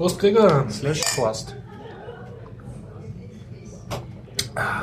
Prost, Gregor. Slash Forst.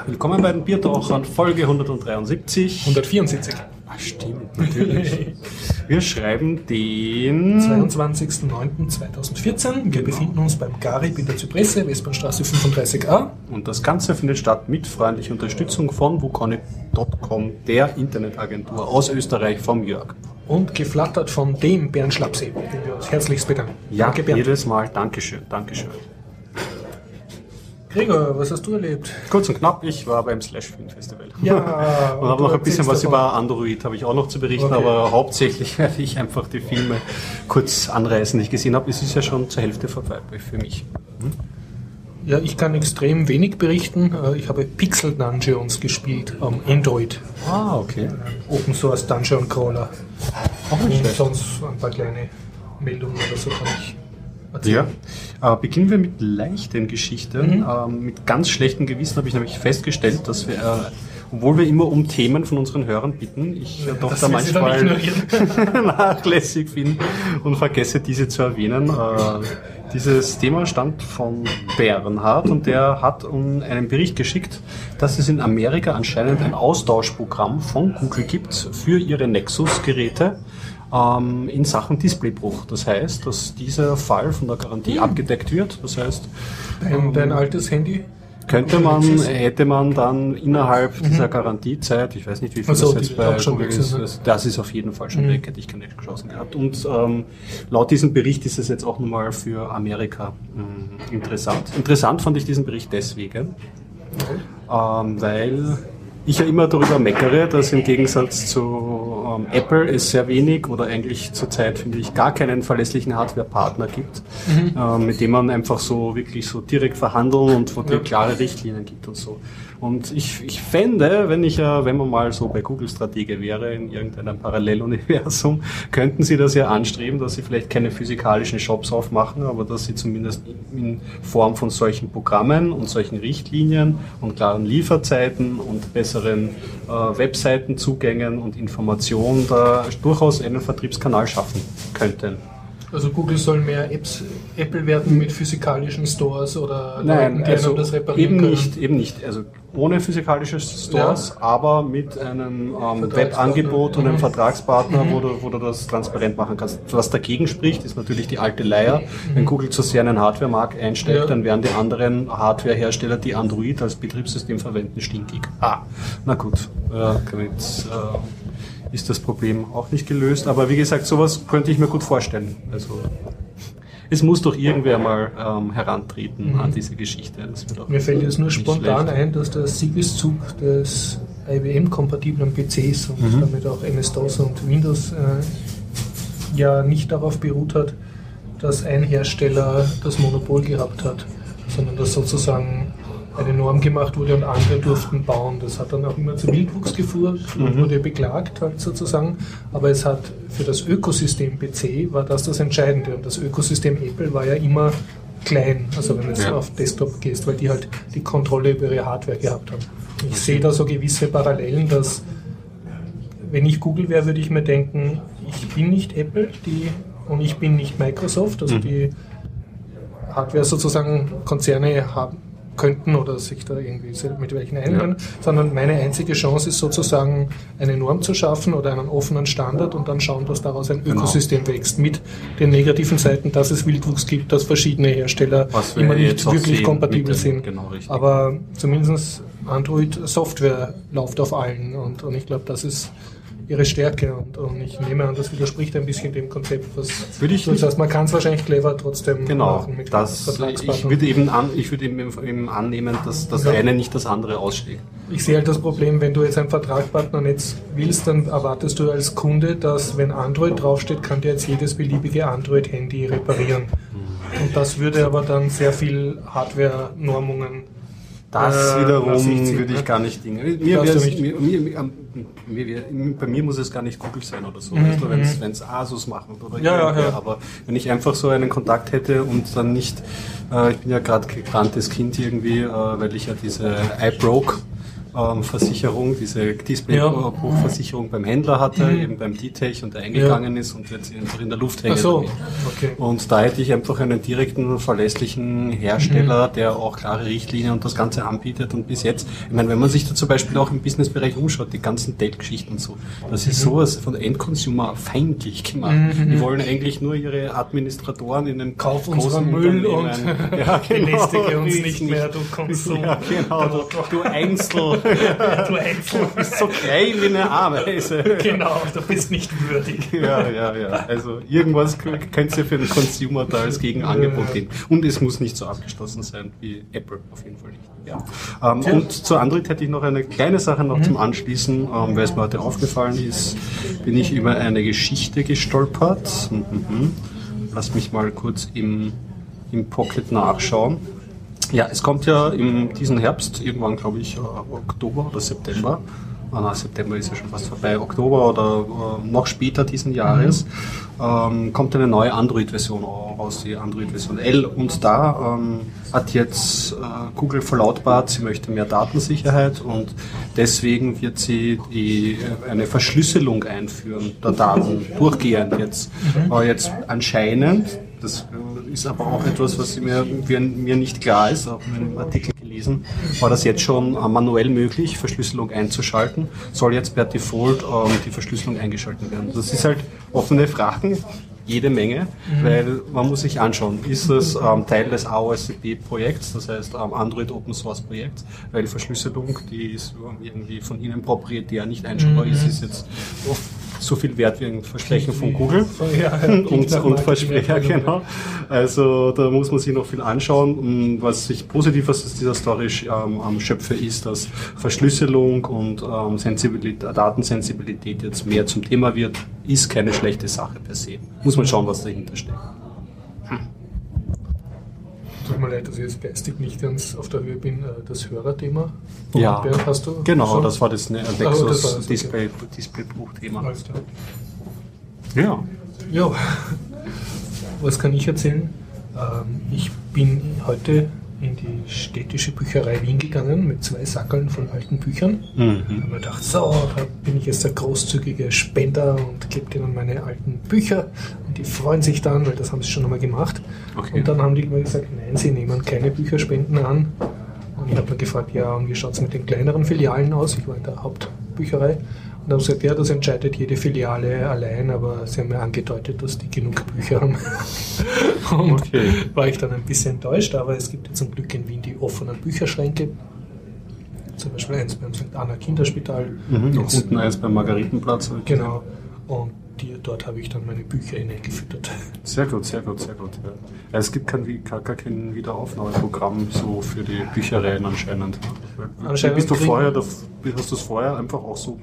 Willkommen bei den Biertauchern, Folge 173. 174. Ah, stimmt, natürlich. Wir schreiben den 22.09.2014. Wir befinden uns beim Garib in der Zypresse, Westbahnstraße 35a. und das Ganze findet statt mit freundlicher Unterstützung von wukonic.com, der Internetagentur aus Österreich vom Jörg. Und geflattert von dem Bernd Schlappsee, den wir uns herzlichst bedanken. Ja, Danke, Bernd. jedes Mal. Dankeschön, Dankeschön. Gregor, was hast du erlebt? Kurz und knapp, ich war beim Slash Film Festival. Ja, Und habe noch ein bisschen was davon. über Android habe ich auch noch zu berichten, Okay. aber hauptsächlich werde ich einfach die Filme kurz anreißen, die ich gesehen habe. Es ist ja schon zur Hälfte vorbei für mich. Ja, ich kann extrem wenig berichten. Äh, Ich habe Pixel Dungeons gespielt am Android. Ah, okay. Open Source Dungeon Crawler. Auch Und sonst ein paar kleine Meldungen oder so kann ich Ja. erzählen. Äh, beginnen wir mit leichten Geschichten. Ähm, mit ganz schlechtem Gewissen habe ich nämlich festgestellt, dass wir, äh, obwohl wir immer um Themen von unseren Hörern bitten, ich äh, doch Das da manchmal nachlässig bin und vergesse diese zu erwähnen. Äh, dieses Thema stammt von Bernhard und der hat um einen Bericht geschickt, dass es in Amerika anscheinend ein Austauschprogramm von Google gibt für ihre Nexus-Geräte ähm, in Sachen Displaybruch. Das heißt, dass dieser Fall von der Garantie abgedeckt wird. Das heißt, Dein, dein altes Handy? könnte man, hätte man dann innerhalb dieser Garantiezeit, ich weiß nicht, wie viel Ach so, das jetzt bei Google sind, ist, ne? das- ist auf jeden Fall schon weg, hätte ich keine Chancen gehabt. Und ähm, laut diesem Bericht ist es jetzt auch nochmal für Amerika mh, interessant. Interessant fand ich diesen Bericht deswegen, ähm, weil ich ja immer darüber meckere, dass im Gegensatz zu ähm, Apple es sehr wenig oder eigentlich zurzeit finde ich gar keinen verlässlichen Hardware-Partner gibt, ähm, mit dem man einfach so wirklich so direkt verhandeln und wo es klare Richtlinien gibt und so. Und ich, ich fände, wenn ich ja, wenn man mal so bei Google Stratege wäre, in irgendeinem Paralleluniversum, könnten sie das ja anstreben, dass sie vielleicht keine physikalischen Shops aufmachen, aber dass sie zumindest in Form von solchen Programmen und solchen Richtlinien und klaren Lieferzeiten und besseren äh, Webseitenzugängen und Informationen da durchaus einen Vertriebskanal schaffen könnten. Also Google soll mehr Apps, Apple werden mit physikalischen Stores oder Leuten, die also das reparieren eben können. nicht, eben nicht. Also ohne physikalische Stores, aber mit einem ähm. Webangebot und einem Mhm. Vertragspartner, wo, du, wo du das transparent machen kannst. Was dagegen spricht, ist natürlich die alte Leier. Wenn Google zu sehr einen Hardware-Markt einstellt, Mhm. Ja. dann werden die anderen Hardware-Hersteller, die Android als Betriebssystem verwenden, stinkig. Ah, na gut. Ja, damit, äh, ist das Problem auch nicht gelöst. Aber wie gesagt, sowas könnte ich mir gut vorstellen. Also es muss doch irgendwer mal ähm, herantreten an diese Geschichte. Mhm. Mir fällt jetzt nur spontan schlecht. ein, dass der Siegeszug des IBM-kompatiblen PCs und Mhm. damit auch MS-DOS und Windows äh, ja nicht darauf beruht hat, dass ein Hersteller das Monopol gehabt hat, sondern dass sozusagen eine Norm gemacht wurde und andere durften bauen. Das hat dann auch immer zu Wildwuchs geführt und Mhm. wurde beklagt halt sozusagen. Aber es hat für das Ökosystem PC war das das Entscheidende und das Ökosystem Apple war ja immer klein, also wenn du jetzt Ja. auf Desktop gehst, weil die halt die Kontrolle über ihre Hardware gehabt haben. Ich sehe da so gewisse Parallelen, dass wenn ich Google wäre, würde ich mir denken, ich bin nicht Apple die, und ich bin nicht Microsoft, also Mhm. die Hardware sozusagen Konzerne haben könnten oder sich da irgendwie mit welchen einhören, sondern meine einzige Chance ist sozusagen eine Norm zu schaffen oder einen offenen Standard und dann schauen, dass daraus ein Genau. Ökosystem wächst mit den negativen Seiten, dass es Wildwuchs gibt, dass verschiedene Hersteller wir immer nicht wirklich sehen kompatibel sind. genau. Aber zumindest Android-Software läuft auf allen und, und ich glaube, das ist ihre Stärke und, und ich nehme an, das widerspricht ein bisschen dem Konzept, was Würde ich du nicht- sagst. Man kann es wahrscheinlich clever trotzdem Genau, machen mit das, ich würde eben, an, ich würde eben, eben annehmen, dass das Ja. eine nicht das andere ausschlägt. Ich sehe halt das Problem, wenn du jetzt einen Vertragspartner nicht willst, dann erwartest du als Kunde, dass wenn Android draufsteht, kann dir jetzt jedes beliebige Android-Handy reparieren. Und das würde aber dann sehr viel Hardware-Normungen Das äh, wiederum würde ich ne? gar nicht dingen. Mir. Mir, mir, mir, bei mir muss es gar nicht Google sein oder so, Mhm, weißt du, wenn es Asus machen oder Ja, ja, ja. Aber wenn ich einfach so einen Kontakt hätte und dann nicht, äh, ich bin ja gerade gebranntes Kind irgendwie, äh, weil ich ja diese iBroke ähm, Versicherung, diese Displaybruchversicherung beim Händler hatte, mhm. eben beim D-Tech und der eingegangen ja. ist und jetzt einfach in der Luft hängt. So. Okay. Und da hätte ich einfach einen direkten, verlässlichen Hersteller, mhm. der auch klare Richtlinien und das Ganze anbietet. Und bis jetzt, ich meine, wenn man sich da zum Beispiel auch im Businessbereich umschaut, die ganzen Dell-Geschichten und so, das ist mhm. sowas von Endconsumer feindlich gemacht. Mhm. Die wollen eigentlich nur ihre Administratoren in den Kauf unseren Müll und ja, genau, belästige uns nicht mehr, du Konsum. Ja, genau, du, du Einzel. Du bist so klein wie eine Ameise. Genau, du bist nicht würdig. Ja, ja, ja. Also irgendwas könnt ihr für den Consumer da als Gegenangebot geben. Und es muss nicht so abgeschlossen sein wie Apple, auf jeden Fall nicht. Ja. Ähm, ja. Und zu Android hätte ich noch eine kleine Sache noch mhm. zum Anschließen, ähm, weil es mir heute aufgefallen ist, bin ich über eine Geschichte gestolpert. Mhm. Lass mich mal kurz im, im Pocket nachschauen. Ja, es kommt ja in diesen Herbst, irgendwann glaube ich äh, Oktober oder September, ah, na, September ist ja schon fast vorbei, Oktober oder äh, noch später diesen Jahres, mhm. ähm, kommt eine neue Android-Version raus, die Android-Version L. Und da ähm, hat jetzt äh, Google verlautbart, sie möchte mehr Datensicherheit und deswegen wird sie die, äh, eine Verschlüsselung einführen der Daten durchgehend jetzt. Mhm. Aber jetzt anscheinend, das ist aber auch etwas, was mir, mir nicht klar ist, auch in einem Artikel gelesen, war das jetzt schon äh, manuell möglich, Verschlüsselung einzuschalten, soll jetzt per Default ähm, die Verschlüsselung eingeschaltet werden. Das ist halt offene Fragen, jede Menge, mhm. weil man muss sich anschauen, ist das ähm, Teil des AOSCP-Projekts, das heißt ähm, Android Open Source Projekt, weil Verschlüsselung, die ist irgendwie von Ihnen proprietär nicht einschaltbar mhm. ist, ist jetzt oft so viel wert wie ein Versprechen von Google ja, ja, und, und Versprecher, genau. Also da muss man sich noch viel anschauen. Was ich positiv aus dieser Story ähm, schöpfe, ist, dass Verschlüsselung und ähm, Sensibilität, Datensensibilität jetzt mehr zum Thema wird, ist keine schlechte Sache per se. Muss man schauen, was dahinter steckt. Hm. Tut mir leid, dass ich jetzt geistig nicht ganz auf der Höhe bin. Äh, das Hörerthema ja, Bernd hast du? Genau, schon? das war das ne, Nexus oh, das Display, okay. Displaybuch-Thema. Ja. Ja. Was kann ich erzählen? Ähm, ich bin heute in die städtische Bücherei Wien gegangen mit zwei Sackeln von alten Büchern. Mhm. Da habe mir gedacht, so, da bin ich jetzt der großzügige Spender und gebe denen meine alten Bücher. Die freuen sich dann, weil das haben sie schon einmal gemacht. Okay. Und dann haben die immer gesagt, nein, sie nehmen keine Bücherspenden an. Und ich habe mir gefragt, ja, und wie schaut es mit den kleineren Filialen aus? Ich war in der Hauptbücherei. Und haben gesagt, ja, das entscheidet jede Filiale allein, aber sie haben mir angedeutet, dass die genug Bücher haben. und okay. war ich dann ein bisschen enttäuscht, aber es gibt ja zum Glück in Wien die offenen Bücherschränke. Zum Beispiel eins beim St. Anna Kinderspital. Mhm, und unten eins beim Margaretenplatz. Genau. Und die, dort habe ich dann meine Bücher hineingefüttert. Sehr gut, sehr gut, sehr gut. Ja. Es gibt kein, gar, kein Wiederaufnahmeprogramm so für die Büchereien anscheinend. anscheinend bist du vorher, hast du es vorher einfach auch so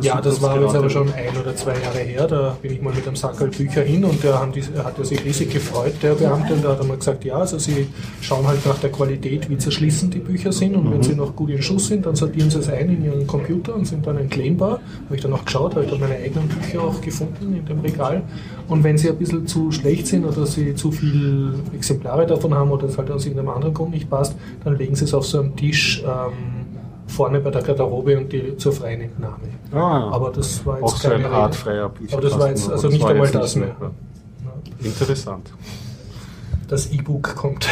ja, das war jetzt aber schon ein oder zwei Jahre her. Da bin ich mal mit einem Sackel Bücher hin und der hat sich riesig gefreut, der Beamte. Und da hat er mal gesagt, ja, also sie schauen halt nach der Qualität, wie zerschlissen die Bücher sind. Und mhm. wenn sie noch gut in Schuss sind, dann sortieren sie es ein in ihren Computer und sind dann entclaimbar. Habe ich dann auch geschaut, habe ich dann meine eigenen Bücher auch gefunden in dem Regal. Und wenn sie ein bisschen zu schlecht sind oder sie zu viele Exemplare davon haben oder es halt aus irgendeinem anderen Grund nicht passt, dann legen sie es auf so einem Tisch. Ähm, vorne bei der Garderobe und die zur freien Entnahme. Ah, aber das war jetzt auch so eine Art freier Bücher. Aber das war jetzt also nicht einmal das mehr. mehr. Interessant. Das E-Book kommt.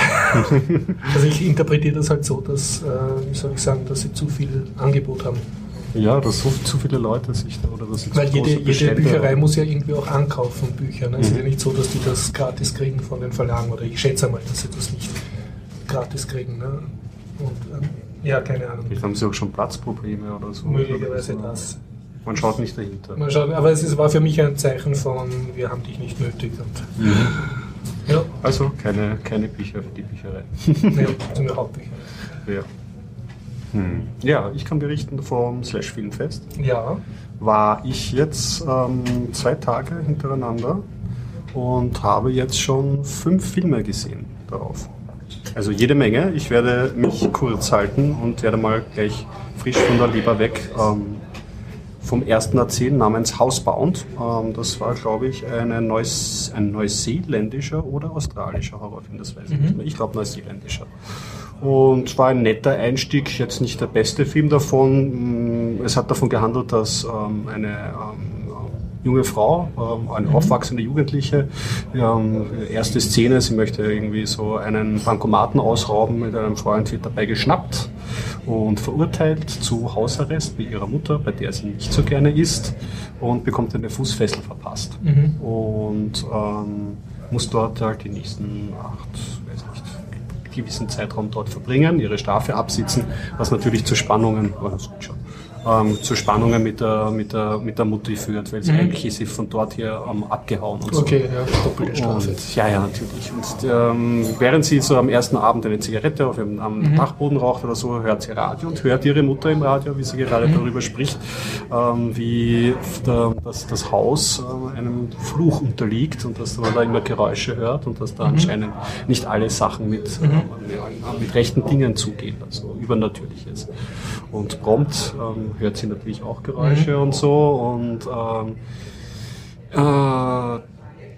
also ich interpretiere das halt so, dass, äh, wie soll ich sagen, dass sie zu viel Angebot haben. Ja, dass so zu viele Leute sich da oder dass Weil jede, jede Bücherei haben. muss ja irgendwie auch ankaufen Bücher. Ne? Mhm. Es ist ja nicht so, dass die das gratis kriegen von den Verlagen oder ich schätze mal, dass sie das nicht gratis kriegen. Ne? Und ähm, ja, keine Ahnung. Vielleicht haben sie auch schon Platzprobleme oder so. Möglicherweise das. Man schaut nicht dahinter. Man schaut, aber es war für mich ein Zeichen von, wir haben dich nicht nötig. Und mhm. ja. Also keine, keine Bücher für die Bücherei. ja, zum Hauptbücher. Ja. Hm. Ja, ich kann berichten vom Slash Filmfest. Ja. War ich jetzt ähm, zwei Tage hintereinander und habe jetzt schon fünf Filme gesehen darauf. Also jede Menge. Ich werde mich kurz halten und werde mal gleich frisch von der Leber weg ähm, vom ersten erzählen namens Housebound. Ähm, das war, glaube ich, eine Neus ein neuseeländischer oder australischer Horrorfilm, das weiß ich mhm. nicht mehr. Ich glaube neuseeländischer. Und war ein netter Einstieg, jetzt nicht der beste Film davon. Mm, es hat davon gehandelt, dass ähm, eine ähm, junge Frau, ähm, eine mhm. aufwachsende Jugendliche. Ähm, erste Szene, sie möchte irgendwie so einen Bankomaten ausrauben, mit einem Freund wird dabei geschnappt und verurteilt zu Hausarrest bei ihrer Mutter, bei der sie nicht so gerne ist und bekommt eine Fußfessel verpasst. Mhm. Und ähm, muss dort halt die nächsten acht, weiß nicht, gewissen Zeitraum dort verbringen, ihre Strafe absitzen, was natürlich zu Spannungen, das schon, ähm, zu Spannungen mit der, mit der, mit der Mutti führt, weil sie mhm. eigentlich ist sie von dort hier ähm, abgehauen und okay, so. Ja, doppelte Strafe. Und, ja, ja, natürlich. Und ähm, während sie so am ersten Abend eine Zigarette auf ihrem am mhm. Dachboden raucht oder so, hört sie Radio und hört ihre Mutter im Radio, wie sie gerade mhm. darüber spricht, ähm, wie der, dass das Haus äh, einem Fluch unterliegt und dass man da immer Geräusche hört und dass da mhm. anscheinend nicht alle Sachen mit, äh, mit rechten Dingen zugehen, also übernatürliches. Und prompt ähm, hört sie natürlich auch Geräusche mhm. und so. Und ähm, äh,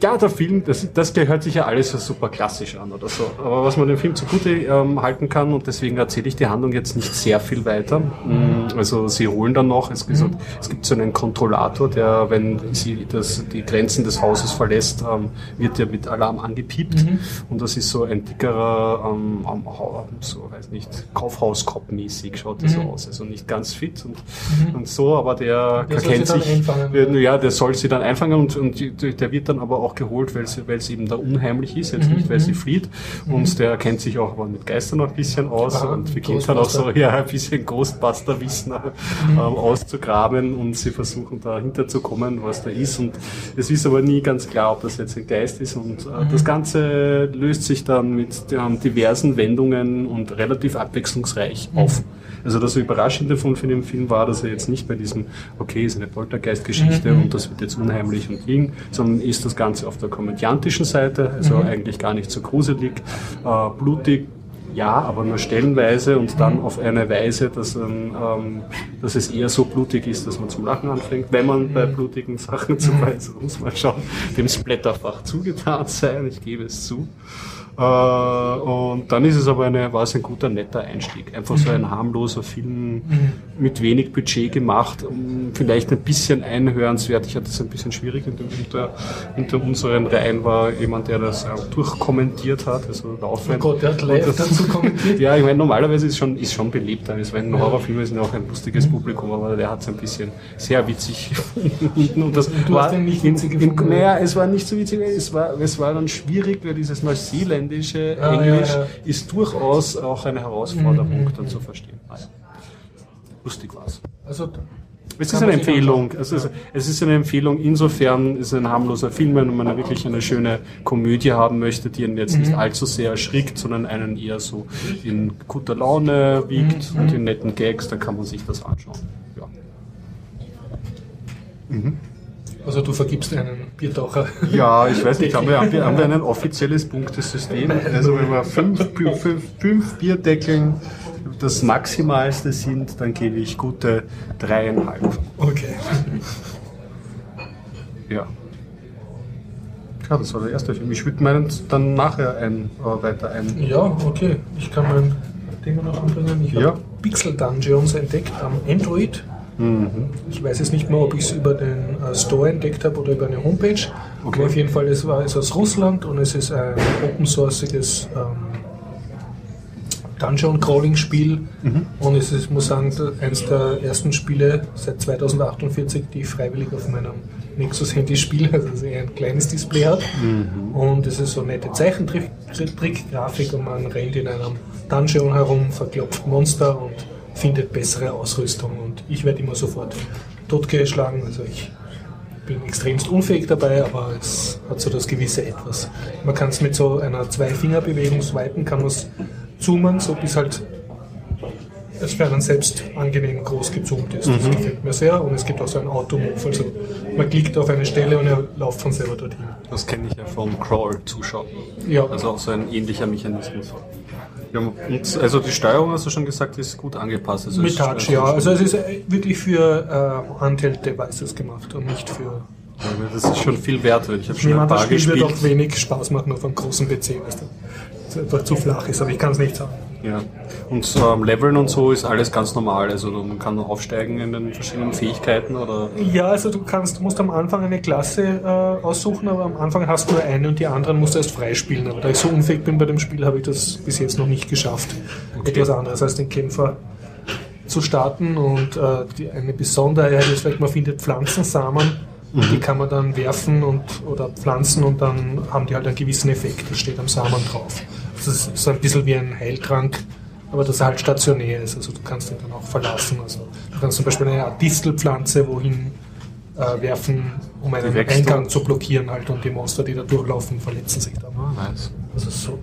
ja, der Film, das, das gehört sich ja alles so super klassisch an oder so. Aber was man dem Film zugute ähm, halten kann, und deswegen erzähle ich die Handlung jetzt nicht sehr viel weiter. Mm, also sie holen dann noch, es, mhm. es gibt so einen Kontrollator, der, wenn sie das, die Grenzen des Hauses verlässt, ähm, wird der mit Alarm angepiept. Mhm. Und das ist so ein dickerer, ähm, so weiß nicht, Kaufhauskopf-mäßig schaut das mhm. so aus. Also nicht ganz fit und, mhm. und so, aber der, der kennt sich. Ja, der soll sie dann einfangen und, und der wird dann aber auch auch geholt, weil sie, weil sie eben da unheimlich ist, jetzt mhm. nicht, weil sie mhm. flieht. Mhm. Und der kennt sich auch aber mit Geistern noch ein bisschen aus ah, und beginnt dann auch so ja, ein bisschen Ghostbuster-Wissen mhm. ähm, auszugraben und sie versuchen dahinter zu kommen, was da ist. Und es ist aber nie ganz klar, ob das jetzt ein Geist ist. Und äh, mhm. das Ganze löst sich dann mit ähm, diversen Wendungen und relativ abwechslungsreich mhm. auf. Also das Überraschende von, dem Film war, dass er jetzt nicht bei diesem, okay, ist eine Poltergeist-Geschichte mhm. und das wird jetzt unheimlich und ging, sondern ist das Ganze auf der komödiantischen Seite, also mhm. eigentlich gar nicht so gruselig, äh, blutig, ja, aber nur stellenweise und dann auf eine Weise, dass, ähm, ähm, dass es eher so blutig ist, dass man zum Lachen anfängt. Wenn man bei blutigen Sachen zum Beispiel, muss man schauen, dem Splatterfach zugetan sein, ich gebe es zu. Äh, und dann ist es aber eine, war es ein guter, netter Einstieg. Einfach so ein harmloser Film mhm. mit wenig Budget gemacht, vielleicht ein bisschen einhörenswert. Ich hatte es ein bisschen schwierig unter, unter unseren Reihen war jemand, der das auch durchkommentiert hat, also laufend. Oh Gott, der hat live dazu kommentiert. ja, ich meine, normalerweise ist schon, ist schon belebt. Es waren Horrorfilme sind auch ein lustiges mhm. Publikum, aber der hat es ein bisschen sehr witzig gefunden. Und das du war hast den nicht witzig gefunden? Naja, es war nicht so witzig, es war, es war dann schwierig, weil dieses Neuseeland niederländische ah, Englisch ja, ja. ist durchaus auch eine Herausforderung mhm. dann zu verstehen. Ah, ja. Lustig war's. Also es ist eine Empfehlung. Es ist, es ist eine Empfehlung. Insofern ist es ein harmloser Film, wenn man wirklich eine schöne Komödie haben möchte, die ihn jetzt mhm. nicht allzu sehr erschrickt, sondern einen eher so in guter Laune wiegt mhm. und in netten Gags, dann kann man sich das anschauen. Ja. Mhm. Also du vergibst einen Biertaucher. Ja, ich weiß nicht, haben wir, haben wir, haben wir ein offizielles Punktesystem? Also wenn wir fünf, fünf, fünf Bierdeckeln das Maximalste sind, dann gebe ich gute dreieinhalb. Okay. Ja. Ja, das war der erste Film. Ich würde meinen dann nachher ein, äh, weiter ein. Ja, okay. Ich kann mein Ding noch anbringen. Ich ja. habe Pixel Dungeons entdeckt am Android. Mhm. Ich weiß jetzt nicht mehr, ob ich es über den Store entdeckt habe oder über eine Homepage. Okay. Aber auf jeden Fall, es war es aus Russland und es ist ein open sourceiges ähm, Dungeon-Crawling-Spiel. Mhm. Und es ist, muss sagen, eines der ersten Spiele seit 2048, die ich freiwillig auf meinem Nexus-Handy spiele, also dass er ein kleines Display hat. Mhm. Und es ist so eine nette Zeichentrick-Grafik und man rennt in einem Dungeon herum, verklopft Monster und findet bessere Ausrüstung und ich werde immer sofort totgeschlagen. Also ich bin extremst unfähig dabei, aber es hat so das gewisse Etwas. Man kann es mit so einer Zwei-Finger-Bewegung swipen, kann man es zoomen, so bis halt es für einen selbst angenehm groß gezoomt ist. Das mhm. gefällt mir sehr und es gibt auch so ein Automove. Also man klickt auf eine Stelle und er läuft von selber dorthin. Das kenne ich ja vom Crawl-Zuschauen. Ja. Also auch so ein ähnlicher Mechanismus. Ja, und also die Steuerung, hast du schon gesagt, ist gut angepasst. Also Mit Touch, ja. Also es ist wirklich für äh, Handheld-Devices gemacht und nicht für... Das ist schon viel wert, weil ich habe schon ein paar das Spiel gespielt. wird auch wenig Spaß machen auf einem großen PC, weil es einfach zu flach ist, aber ich kann es nicht sagen. Ja. Und ähm, Leveln und so ist alles ganz normal. Also man kann aufsteigen in den verschiedenen Fähigkeiten oder. Ja, also du kannst, du musst am Anfang eine Klasse äh, aussuchen, aber am Anfang hast du nur eine und die anderen musst du erst freispielen. Aber da ich so unfähig bin bei dem Spiel, habe ich das bis jetzt noch nicht geschafft. Okay. Etwas anderes als den Kämpfer zu starten. Und äh, die, eine Besonderheit ist vielleicht, man findet Pflanzensamen, mhm. die kann man dann werfen und oder pflanzen und dann haben die halt einen gewissen Effekt. Das steht am Samen drauf. Das ist so ein bisschen wie ein Heiltrank, aber dass er halt stationär ist. Also du kannst ihn dann auch verlassen. Also du kannst zum Beispiel eine Art Distelpflanze wohin äh, werfen, um einen Eingang zu blockieren halt und die Monster, die da durchlaufen, verletzen sich dann. Ah, nice. Also so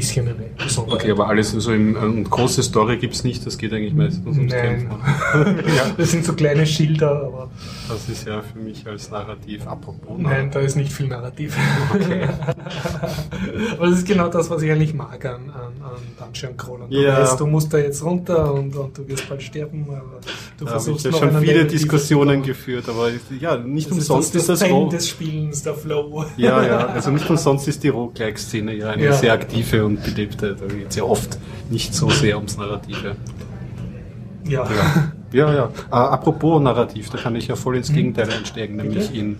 bisschen eine Besonderheit. Okay, aber alles, also in, eine große Story gibt es nicht, das geht eigentlich meistens ums Nein. ja. Das sind so kleine Schilder, aber. Das ist ja für mich als Narrativ apropos. Nein, da ist nicht viel Narrativ. Okay. aber das ist genau das, was ich eigentlich mag an, an, an Dungeon Crawlern. Du ja. weißt, du musst da jetzt runter und, und du wirst bald sterben, aber du da versuchst ich ja schon viele Diskussionen geführt, aber ja, nicht das umsonst ist das, das, das des Spielens, der Flow. Ja, ja, also nicht umsonst ist die Roguelike-Szene ja eine ja. sehr aktive und belebte. Da geht es ja oft nicht so sehr ums Narrative. Ja. Ja, ja. ja. Äh, apropos Narrativ, da kann ich ja voll ins hm. Gegenteil einsteigen, nämlich in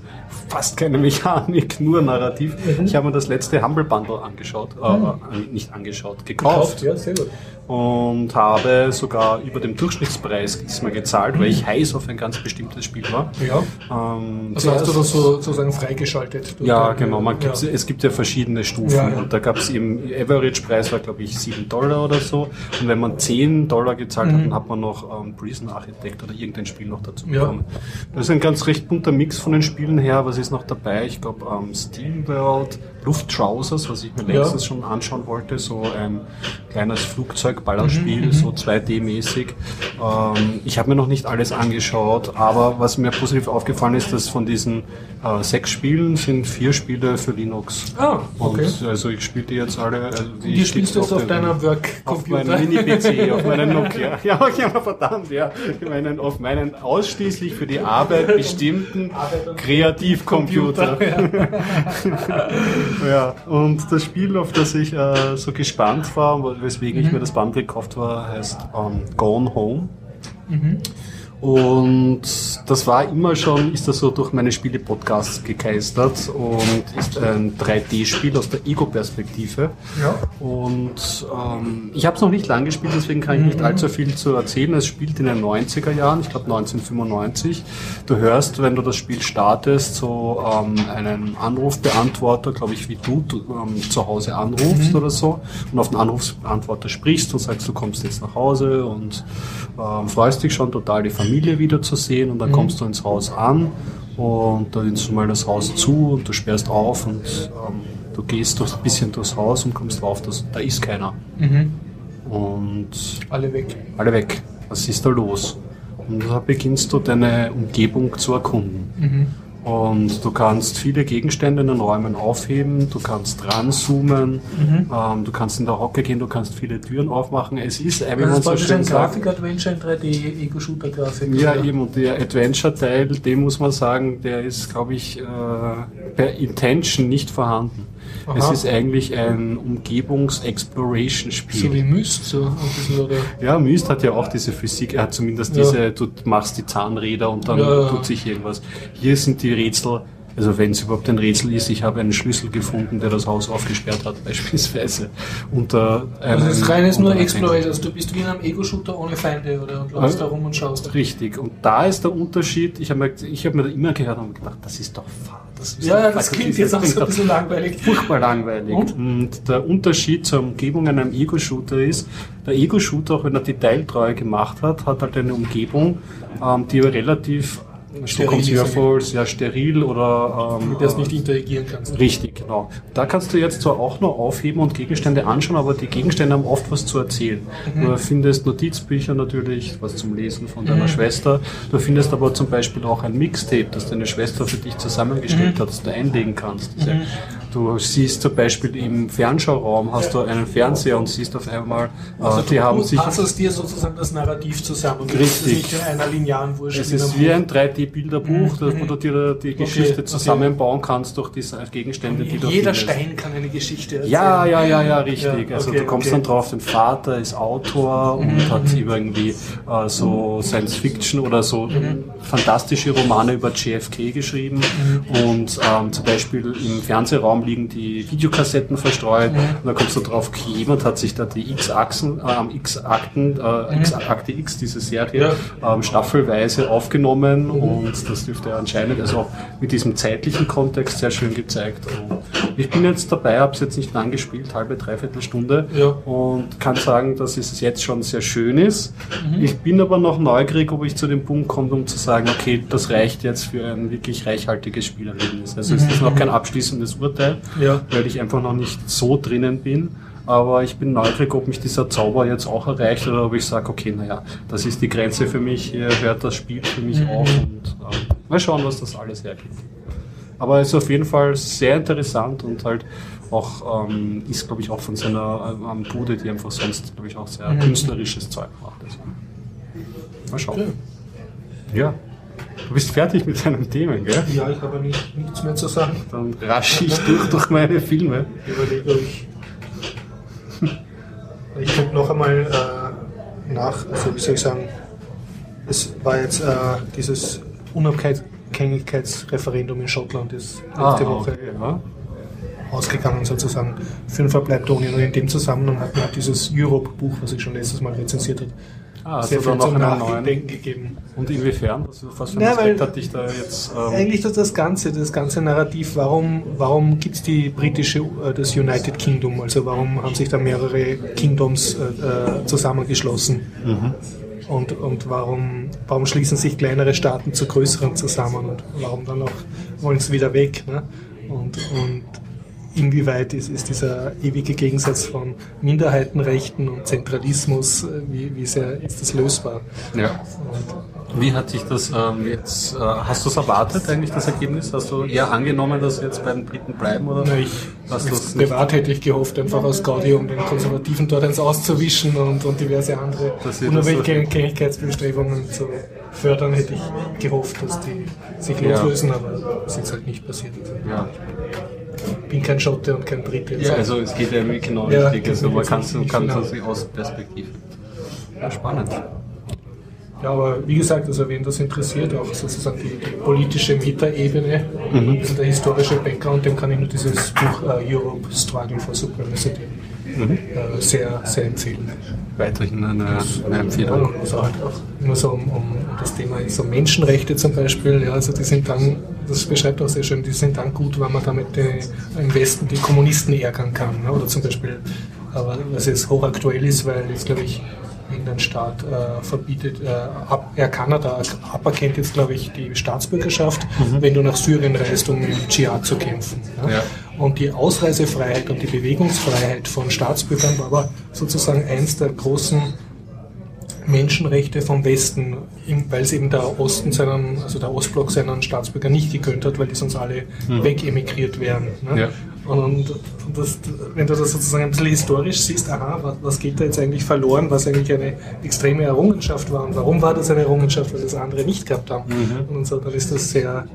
fast keine Mechanik, nur Narrativ. Mhm. Ich habe mir das letzte Humble Bundle angeschaut, äh, mhm. äh, nicht angeschaut, gekauft. gekauft ja, sehr gut und habe sogar über dem Durchschnittspreis diesmal gezahlt, weil ich heiß auf ein ganz bestimmtes Spiel war. Ja. Ähm, also hast du das so, sozusagen freigeschaltet? Ja, genau. Man ja. es gibt ja verschiedene Stufen ja, ja. und da gab es eben, Average-Preis war glaube ich 7 Dollar oder so und wenn man 10 Dollar gezahlt mhm. hat, dann hat man noch ähm, Prison Architect oder irgendein Spiel noch dazu bekommen. Das ist ein ganz recht bunter Mix von den Spielen her. Was ist noch dabei? Ich glaube ähm, SteamWorld, Lufttrousers, was ich mir letztens schon anschauen wollte, so ein kleines Flugzeug Ballerspiel, mhm. so 2D-mäßig. Ähm, ich habe mir noch nicht alles angeschaut, aber was mir positiv aufgefallen ist, dass von diesen äh, sechs Spielen sind vier Spiele für Linux. Ah, okay. Und also ich spiele die jetzt alle. Also die, die spielst du jetzt auf, auf deiner Work-Computer? Auf meinem Mini-PC, auf meinem Nokia. Ja, ja, verdammt, ja. Ich meine, auf meinen ausschließlich für die Arbeit bestimmten Kreativcomputer. Ja. und das Spiel, auf das ich äh, so gespannt war, weswegen mhm. ich mir das Band gekauft war, heißt um, ähm, Gone Home. Mhm. Und das war immer schon, ist das so durch meine Spiele-Podcasts gekeistert und ist ein 3D-Spiel aus der Ego-Perspektive. Ja. Und ähm, ich habe es noch nicht lang gespielt, deswegen kann ich nicht mhm. allzu viel zu erzählen. Es spielt in den 90er Jahren, ich glaube 1995. Du hörst, wenn du das Spiel startest, so ähm, einen Anrufbeantworter, glaube ich, wie du ähm, zu Hause anrufst mhm. oder so, und auf den Anrufbeantworter sprichst und sagst, du kommst jetzt nach Hause und ähm, freust dich schon total, die Familie wiederzusehen und dann mhm. kommst du ins Haus an und da nimmst du mal das Haus zu und du sperrst auf und ähm, du gehst durch, ein bisschen durchs Haus und kommst drauf, dass da ist keiner. Mhm. Und alle weg. Alle weg. Was ist da los? Und da beginnst du deine Umgebung zu erkunden. Mhm. Und du kannst viele Gegenstände in den Räumen aufheben, du kannst ranzoomen, mhm. ähm, du kannst in der Hocke gehen, du kannst viele Türen aufmachen. Es ist, wie man so schön ein Grafik-Adventure in 3D-Ego-Shooter-Grafik. Ja, oder? eben. Und der Adventure-Teil, dem muss man sagen, der ist, glaube ich, äh, per Intention nicht vorhanden. Aha. Es ist eigentlich ein Umgebungs-Exploration-Spiel. So wie Myst, so? Ja, Myst hat ja auch diese Physik. Er hat zumindest ja. diese, du machst die Zahnräder und dann ja. tut sich irgendwas. Hier sind die Rätsel, also wenn es überhaupt ein Rätsel ist, ich habe einen Schlüssel gefunden, der das Haus aufgesperrt hat, beispielsweise. Unter einem, also das reine ist nur Exploration, also du bist wie in einem Ego-Shooter ohne Feinde oder und läufst ja, da rum und schaust. Richtig, und da ist der Unterschied, ich habe mir, hab mir immer gehört und gedacht, das ist doch fad. Das ist ja, das klingt jetzt auch so ein bisschen langweilig. Furchtbar langweilig. Und? und der Unterschied zur Umgebung in einem Ego-Shooter ist, der Ego-Shooter, auch wenn er detailtreu gemacht hat, hat halt eine Umgebung, ähm, die relativ so kommt es mir vor, sehr steril oder ähm, mit der es nicht interagieren kannst. Richtig, genau. Da kannst du jetzt zwar auch nur aufheben und Gegenstände anschauen, aber die Gegenstände haben oft was zu erzählen. Mhm. Du findest Notizbücher natürlich, was zum Lesen von deiner mhm. Schwester. Du findest aber zum Beispiel auch ein Mixtape, das deine Schwester für dich zusammengestellt mhm. hat, das du einlegen kannst. Diese, Du siehst zum Beispiel im Fernschauraum hast du einen Fernseher und siehst auf einmal, äh, Also die haben sich passt dir sozusagen das Narrativ zusammen. Richtig. musst es nicht in einer linearen Wurst Es ist wie ein 3D-Bilderbuch, das- wo du dir die Geschichte okay. zusammenbauen kannst durch diese Gegenstände, die du Jeder findest. Stein kann eine Geschichte erzählen. Ja, ja, ja, ja, richtig. Ja, also okay, du kommst okay. Mhm, dann drauf, dein Vater ist Autor und hat irgendwie äh, so Science Fiction oder so Mhm. fantastische Romane über JFK geschrieben Mhm. und ähm, zum Beispiel im Fernsehraum liegen die Videokassetten verstreut Mhm. und dann kommst du drauf, okay, jemand hat sich da die X-Achsen, äh, X-Akten, äh, X Akte X, diese Serie, ähm, staffelweise aufgenommen Mhm. und das dürfte anscheinend also auch mit diesem zeitlichen Kontext sehr schön gezeigt. Und ich bin jetzt dabei, habe es jetzt nicht lang gespielt, halbe, dreiviertel Stunde Ja. und kann sagen, dass es jetzt schon sehr schön ist. Ich bin aber noch neugierig, ob ich zu dem Punkt komme, um zu sagen, okay, das reicht jetzt für ein wirklich reichhaltiges Spielerlebnis. Also es ist noch kein abschließendes Urteil, Ja. weil ich einfach noch nicht so drinnen bin. Aber ich bin neugierig, ob mich dieser Zauber jetzt auch erreicht oder ob ich sage, okay, naja, das ist die Grenze für mich, hier hört das Spiel für mich auf und ähm, mal schauen, was das alles hergibt. Aber es ist auf jeden Fall sehr interessant und halt auch, ähm, ist glaube ich auch von seiner ähm, Bude, die einfach sonst, glaube ich, auch sehr künstlerisches Zeug macht. Also, mal schauen. Ja. Du bist fertig mit deinen Themen, gell? Ja, ich habe nicht, nichts mehr zu sagen. Dann rasche ich durch, durch meine Filme. Ich überlege, ich. Ich gucke noch einmal äh, nach, also wie soll ich sagen, es war jetzt äh, dieses Unabhängigkeitsreferendum in Schottland, ist letzte Woche ja. ausgegangen sozusagen für den Verbleib der Union. Und in dem Zusammenhang hat mir auch dieses Europe-Buch, was ich schon letztes Mal rezensiert habe, Ah, sehr also viel zum. Nachdenken gegeben. Und inwiefern? Was, was für ein Aspekt hat dich da jetzt... Ähm, Eigentlich das, das Ganze, das ganze Narrativ, warum, warum gibt es die britische, äh, das United Kingdom, also warum haben sich da mehrere Kingdoms äh, äh, zusammengeschlossen und, und warum, warum schließen sich kleinere Staaten zu größeren zusammen und warum dann auch wollen sie wieder weg. Ne? Und, und inwieweit ist, ist dieser ewige Gegensatz von Minderheitenrechten und Zentralismus, äh, wie, wie sehr ist das lösbar? ja. Wie hat sich das ähm, jetzt... Äh, hast du es erwartet eigentlich, das Ergebnis? Hast du eher angenommen, dass sie jetzt bei den Briten bleiben? Oder Na, ich, hast privat hätte ich gehofft, einfach aus Gaudi, um den Konservativen dort eins auszuwischen und, und diverse andere Unabhängigkeitsbestrebungen zu fördern, hätte ich gehofft, dass die sich Ja. loslösen, aber es ist halt nicht passiert. Ja. Ich bin kein Schotte und kein Brite. ja, also es geht ja genau Ja, richtig. Also man kann es genau. aus Perspektive. Ja, spannend. Ja, aber wie gesagt, also wen das interessiert, auch sozusagen die, die politische Metaebene, Mhm. also der historische Background, dem kann ich nur dieses Buch äh, Europe Struggle for Supremacy Mhm. äh, sehr, sehr empfehlen. Weiterhin eine, eine Ja, Empfehlung. also halt auch immer so um, um das Thema so Menschenrechte zum Beispiel, ja, also die sind dann, das beschreibt auch sehr schön, die sind dann gut, wenn man damit die, im Westen die Kommunisten ärgern kann. Ne? Oder zum Beispiel, aber was jetzt hochaktuell ist, weil jetzt glaube ich irgendein Staat äh, verbietet, äh, ab, ja, Kanada aberkennt jetzt glaube ich die Staatsbürgerschaft, wenn du nach Syrien reist, um im Dschihad zu kämpfen. Ja? Ja. Und die Ausreisefreiheit und die Bewegungsfreiheit von Staatsbürgern war aber sozusagen eins der großen Menschenrechte vom Westen, weil es eben der Osten seinen, also der Ostblock seinen Staatsbürgern nicht gegönnt hat, weil die sonst alle wegemigriert wären. Ne? Ja. Und, und das, wenn du das sozusagen ein bisschen historisch siehst, aha, was, was geht da jetzt eigentlich verloren, was eigentlich eine extreme Errungenschaft war und warum war das eine Errungenschaft, weil das andere nicht gehabt haben. Und so, dann ist das sehr,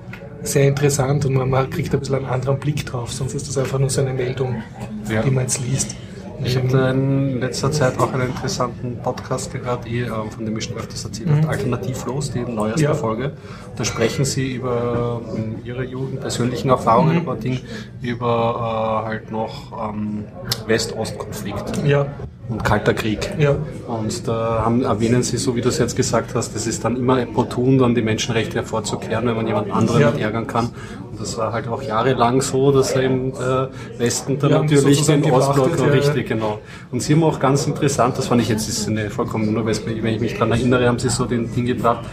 sehr interessant und man, man kriegt ein bisschen einen anderen Blick drauf, sonst ist das einfach nur so eine Meldung, Ja. die man jetzt liest. Ich habe da in letzter Zeit auch einen interessanten Podcast gehört, eh, ähm, von dem ich schon öfters erzählt habe, Alternativlos, die neueste Ja. Folge. Da sprechen sie über ähm, ihre Jugend, persönlichen Erfahrungen, über Dinge, über äh, halt noch ähm, West-Ost-Konflikt Ja, und Kalter Krieg. ja. Und da haben, erwähnen Sie, so wie du es jetzt gesagt hast, es ist dann immer opportun, dann die Menschenrechte hervorzukehren, wenn man jemand anderen Ja. nicht ärgern kann. Und das war halt auch jahrelang so, dass er im äh, Westen dann Ja, natürlich den Ostblock noch ja, richtig, genau. Und Sie haben auch ganz interessant, das fand ich jetzt, ist eine vollkommen nur, wenn ich mich daran erinnere, haben Sie so den Ding gebracht,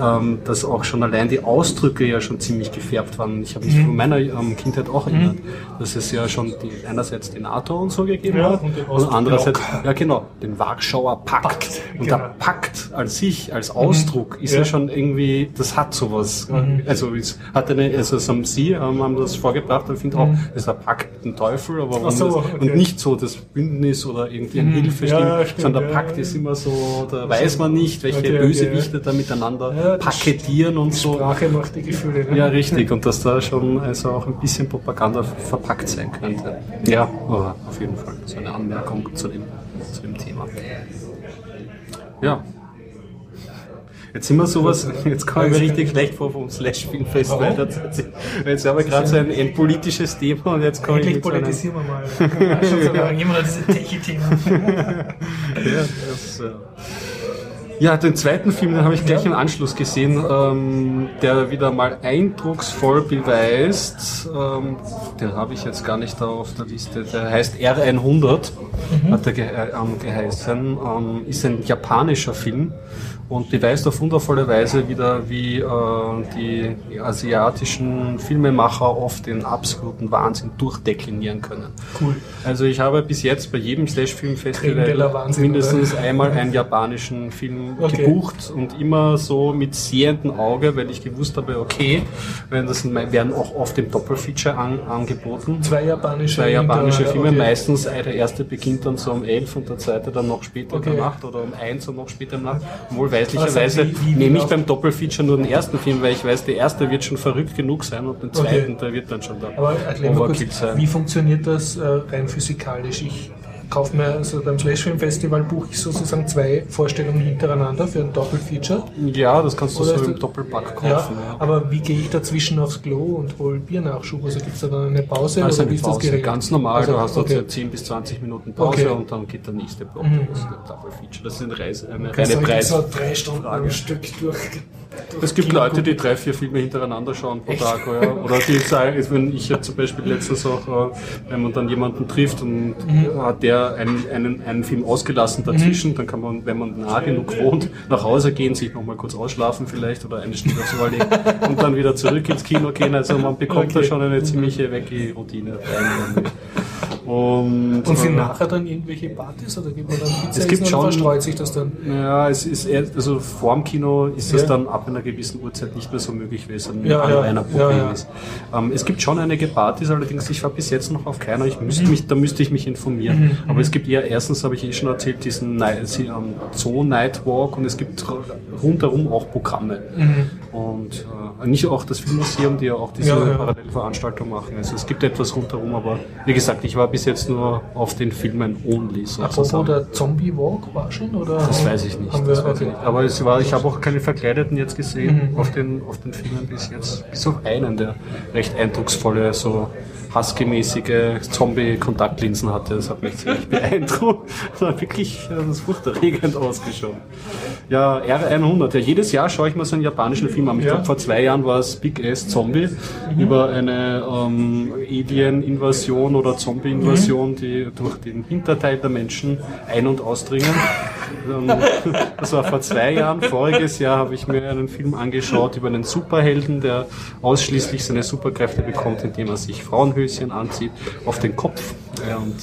ähm, dass auch schon allein die Ausdrücke ja schon ziemlich gefärbt waren. Ich habe mich Mhm. von meiner ähm, Kindheit auch erinnert, dass es ja schon die, einerseits die NATO und so gegeben Ja, hat und den und andererseits. Ja, genau, den Warschauer Pakt. Pakt, und genau. der Pakt an sich, als Ausdruck, ist ja. Schon irgendwie, das hat sowas. Also es hat eine, also es haben Sie ähm, haben das vorgebracht ich finde auch, ist ein Pakt dem Teufel, aber so, und, okay. und nicht so das Bündnis oder irgendwie ein Mhm. Hilfestimmen, Ja, stimmt, sondern der Pakt ist immer so, da weiß man nicht, welche Okay, okay, Bösewichte da miteinander paketieren und so. Sprache macht die Gefühle. Ne? Ja, richtig. Und dass da schon also auch ein bisschen Propaganda verpackt sein könnte. Ja, auf jeden Fall. So eine Anmerkung zu dem, zu dem Thema. Ja. Jetzt sind wir sowas, jetzt kommen wir richtig schlecht vor vom Slash-Film-Fest. Weil Jetzt haben wir gerade so ein, ein politisches Thema und jetzt komme ich Endlich mit so einem, politisieren wir mal. Schon so lange immer noch diese Techie-Themen. Ja, das, äh ja, den zweiten Film, den habe ich gleich im Anschluss gesehen, ähm, der wieder mal eindrucksvoll beweist, ähm, den habe ich jetzt gar nicht da auf der Liste, der heißt R100, hat er ge äh, ähm, geheißen, ähm, ist ein japanischer Film und beweist auf wundervolle Weise wieder, wie äh, die asiatischen Filmemacher oft den absoluten Wahnsinn durchdeklinieren können. Cool. Also ich habe bis jetzt bei jedem la Slash-Film-Festival Wahnsinn, mindestens einmal einen japanischen Film Okay. gebucht und immer so mit sehendem Auge, weil ich gewusst habe, okay, wenn das werden auch oft im Doppelfeature an, angeboten. Zwei japanische, Zwei japanische Filme, okay. meistens der erste beginnt dann so um 11 und der zweite dann noch später in Okay. der Nacht oder um 1 und noch später in der Nacht. Wohl Also nehme ich beim Doppelfeature nur den ersten Film, weil ich weiß, der erste wird schon verrückt genug sein und den zweiten, der wird dann schon der Aber erklär mal kurz, sein. wie funktioniert das äh, rein physikalisch? Ich kaufe mir, also beim Slashfilm Festival buche ich sozusagen zwei Vorstellungen hintereinander für ein Doppelfeature. Ja, das kannst du Oder so im Doppelpack kaufen. Ja, ja. aber wie gehe ich dazwischen aufs Klo und hole Biernachschub? Also gibt es da dann eine Pause Also oder eine ist das Pause, geregelt? ganz normal, Also, du hast okay. okay. 10 bis 20 Minuten Pause Okay. und dann geht der nächste Block Mhm. los, der Double Feature. Das ist eine, Reise, eine reine Preis. so drei Stunden Frage. am Stück durch. Es gibt Leute, die drei, vier Filme hintereinander schauen pro Tag. Ja. Oder die sagen, wenn ich jetzt zum Beispiel letztens auch, äh, wenn man dann jemanden trifft und Mhm. hat der einen, einen, einen Film ausgelassen dazwischen, dann kann man, wenn man nah genug wohnt, nach Hause gehen, sich nochmal kurz ausschlafen vielleicht oder eine Stunde aufs legen und dann wieder zurück ins Kino gehen. Also man bekommt da Okay. schon eine ziemliche Weggeroutine rein. Und, Und sind äh, nachher dann irgendwelche Partys oder gibt man dann Pizza Es gibt schon- verstreut sich das dann? Ja, es ist eher, also vorm Kino ist das Ja. dann ab einer gewissen Uhrzeit nicht mehr so möglich, wie es an Ja, an ja, einer Problem ja. ist. Ähm, es gibt schon einige Partys, allerdings ich war bis jetzt noch auf keiner. Ich Mhm. müsste mich, da müsste ich mich informieren. Aber es gibt eher, erstens habe ich eh schon erzählt, diesen Night, ähm, Zoo Nightwalk und es gibt rundherum auch Programme. Und äh, nicht auch das Filmmuseum, die ja auch diese Ja, ja. Parallelveranstaltung machen. Also es gibt etwas rundherum, aber wie gesagt, ich war bis jetzt nur auf den Filmen only. Apropos der Zombie Walk war schon? Oder Das weiß ich nicht. Wir, ich okay. nicht. Aber es war, ich habe auch keine Verkleideten jetzt gesehen Mhm. auf, den, auf den Filmen bis jetzt. Bis auf einen, der recht eindrucksvolle, so husky-mäßige Zombie-Kontaktlinsen hatte. Das hat mich ziemlich beeindruckt. Das hat wirklich das ist furchterregend ausgeschaut. Ja, R100. Ja, jedes Jahr schaue ich mir so einen japanischen Film an. Ich Ja. glaube, vor zwei Jahren war es Big Ass Zombie Mhm. über eine ähm, Alien-Invasion oder Zombie-Invasion, Mhm. die durch den Hinterteil der Menschen ein- und ausdringen. Ähm, Das war vor zwei Jahren. Voriges Jahr habe ich mir einen Film angeschaut über einen Superhelden, der ausschließlich seine Superkräfte bekommt, indem er sich Frauenhöschen anzieht auf den Kopf. Und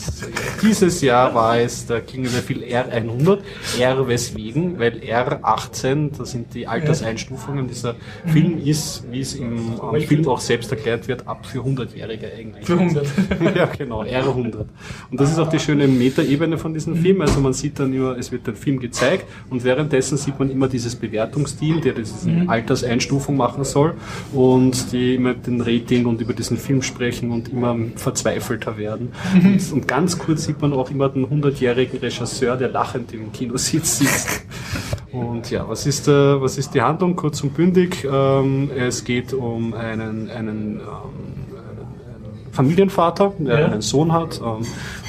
dieses Jahr war es der klingende Film R100. R weswegen? Weil R18, das sind die Alterseinstufungen. Dieser Film ist, wie es im ähm, Film auch selbst erklärt wird, ab für 100-Jährige eigentlich. Für 100. ja, genau, R100. Und das ist auch die schöne Metaebene von diesem Film. Also man sieht dann immer, es wird der Film gezeigt und währenddessen sieht man immer dieses Bewertungsteam, der diese Alterseinstufung machen soll und die immer den Rating und über diesen Film sprechen und immer verzweifelter werden. Und, und ganz kurz sieht man auch immer den 100-jährigen Regisseur, der lachend im Kinositz sitzt. Und ja, was ist, äh, was ist die Handlung? Kurz und bündig. Ähm, es geht um einen, einen ähm, Familienvater, der Ja. einen Sohn hat ähm,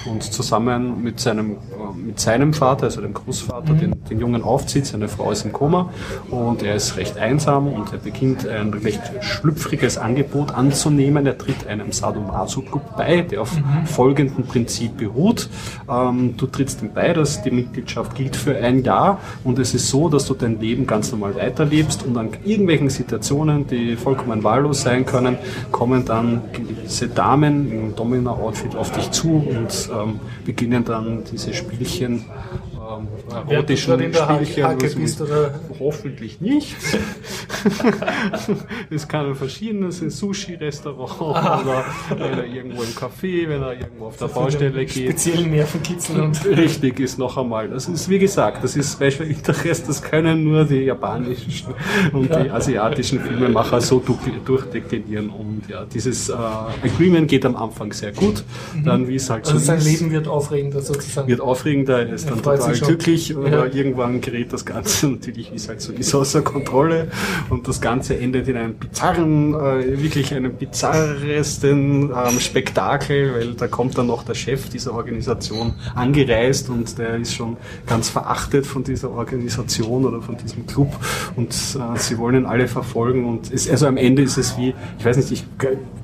und zusammen mit seinem, äh, mit seinem Vater, also dem Großvater, den, den Jungen aufzieht. Seine Frau ist im Koma und er ist recht einsam und er beginnt ein recht schlüpfriges Angebot anzunehmen. Er tritt einem Sadomaso-Club bei, der auf folgendem Prinzip beruht. Ähm, du trittst ihm bei, dass die Mitgliedschaft gilt für ein Jahr und es ist so, dass du dein Leben ganz normal weiterlebst und an irgendwelchen Situationen, die vollkommen wahllos sein können, kommen dann gewisse Damen im Domina-Outfit auf dich zu und ähm, beginnen dann diese Spielchen, du erotischen Spielchen. Bist, oder? Hoffentlich nicht. es kann verschiedenes, ein Sushi-Restaurant oder, oder irgendwo im Café, wenn er irgendwo auf der Baustelle geht. Speziellen Nervenkitzel und Richtig ist noch einmal. Das ist wie gesagt, das ist Special Interest, das können nur die japanischen und die asiatischen Filmemacher so du- durchdeklinieren. Und ja, dieses äh, Agreement geht am Anfang sehr gut. Dann wie es halt also so sein ist, Leben wird aufregender sozusagen. wird aufregender, er ist Er dann total. Glücklich, aber Ja. irgendwann gerät das Ganze natürlich, wie es halt so ist, außer Kontrolle. Und das Ganze endet in einem bizarren, äh, wirklich einem bizarresten ähm, Spektakel, weil da kommt dann noch der Chef dieser Organisation angereist und der ist schon ganz verachtet von dieser Organisation oder von diesem Club. Und äh, sie wollen ihn alle verfolgen und es, also am Ende ist es wie, ich weiß nicht, ich,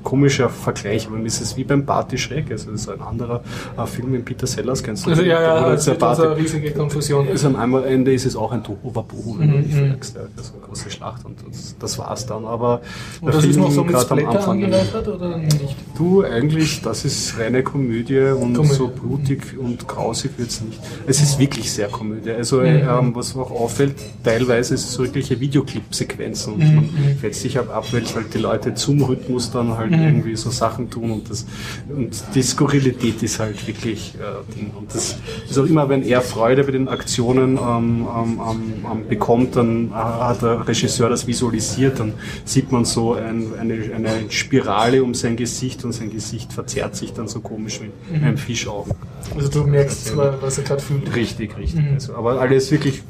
komischer Vergleich, aber es ist wie beim Party Schreck, also das ist ein anderer äh, Film mit Peter Sellers, kennst du Also ja, ja, das der eine riesige Konfusion. also am Ende ist es auch ein Tohuwabohu, wenn Mhm, du mhm. fragst. Ist eine große Schlacht und das, das war's dann. Aber Und das ist noch so mit am Anfang- angereichert oder nicht? Du, eigentlich, das ist reine Komödie und Komödie. so blutig und grausig wird's nicht. Es ist wirklich sehr Komödie. Also, Mhm. ähm, was auch auffällt, teilweise ist es so wirkliche Videoclip-Sequenzen und Mhm. man fällt sich ab, ab, weil halt die Leute zum Rhythmus dann halt Mhm. irgendwie so Sachen tun und das, und die Skurrilität ist halt wirklich, äh, Ding. Und das ist auch immer, wenn er Freude bei den Aktionen ähm, ähm, ähm, ähm, bekommt, dann hat der Regisseur das visualisiert, dann sieht man so ein, eine, eine Spirale um sein Gesicht und sein Gesicht verzerrt sich dann so komisch wie Mhm. ein Fischaugen. Also du merkst was er gerade fühlt. Richtig, richtig. Mhm. Also, aber alles wirklich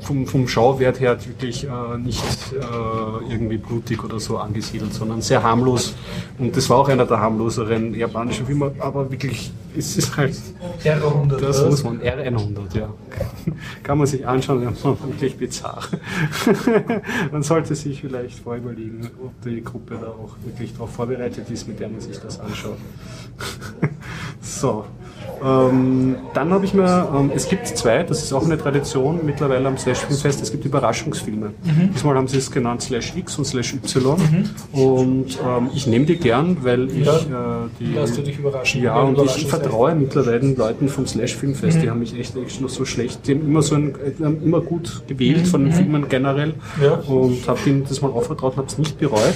vom, vom Schauwert her wirklich äh, nicht äh, irgendwie blutig oder so angesiedelt, sondern sehr harmlos. Und das war auch einer der harmloseren japanischen Filme, aber wirklich, es ist halt, R100. das muss man, R100, ja. Kann man sich anschauen, ja, wirklich bizarr. man sollte sich vielleicht vorüberlegen, ob die Gruppe da auch wirklich darauf vorbereitet ist, mit der man sich das anschaut. so. Ähm, dann habe ich mir, ähm, es gibt zwei, das ist auch eine Tradition mittlerweile am Slash Filmfest, es gibt Überraschungsfilme. Diesmal haben sie es genannt Slash X und Slash Y. Und ähm, ich nehme die gern, weil ich Ja. äh, die. Lass du dich überraschen. Ja, und ich vertraue mittlerweile den Leuten vom Slash Filmfest. Mhm. Die haben mich echt, echt noch so schlecht, die haben immer so ein, haben immer gut gewählt von den Filmen generell. Mhm. Ja. Und habe ihnen das mal aufvertraut und habe es nicht bereut.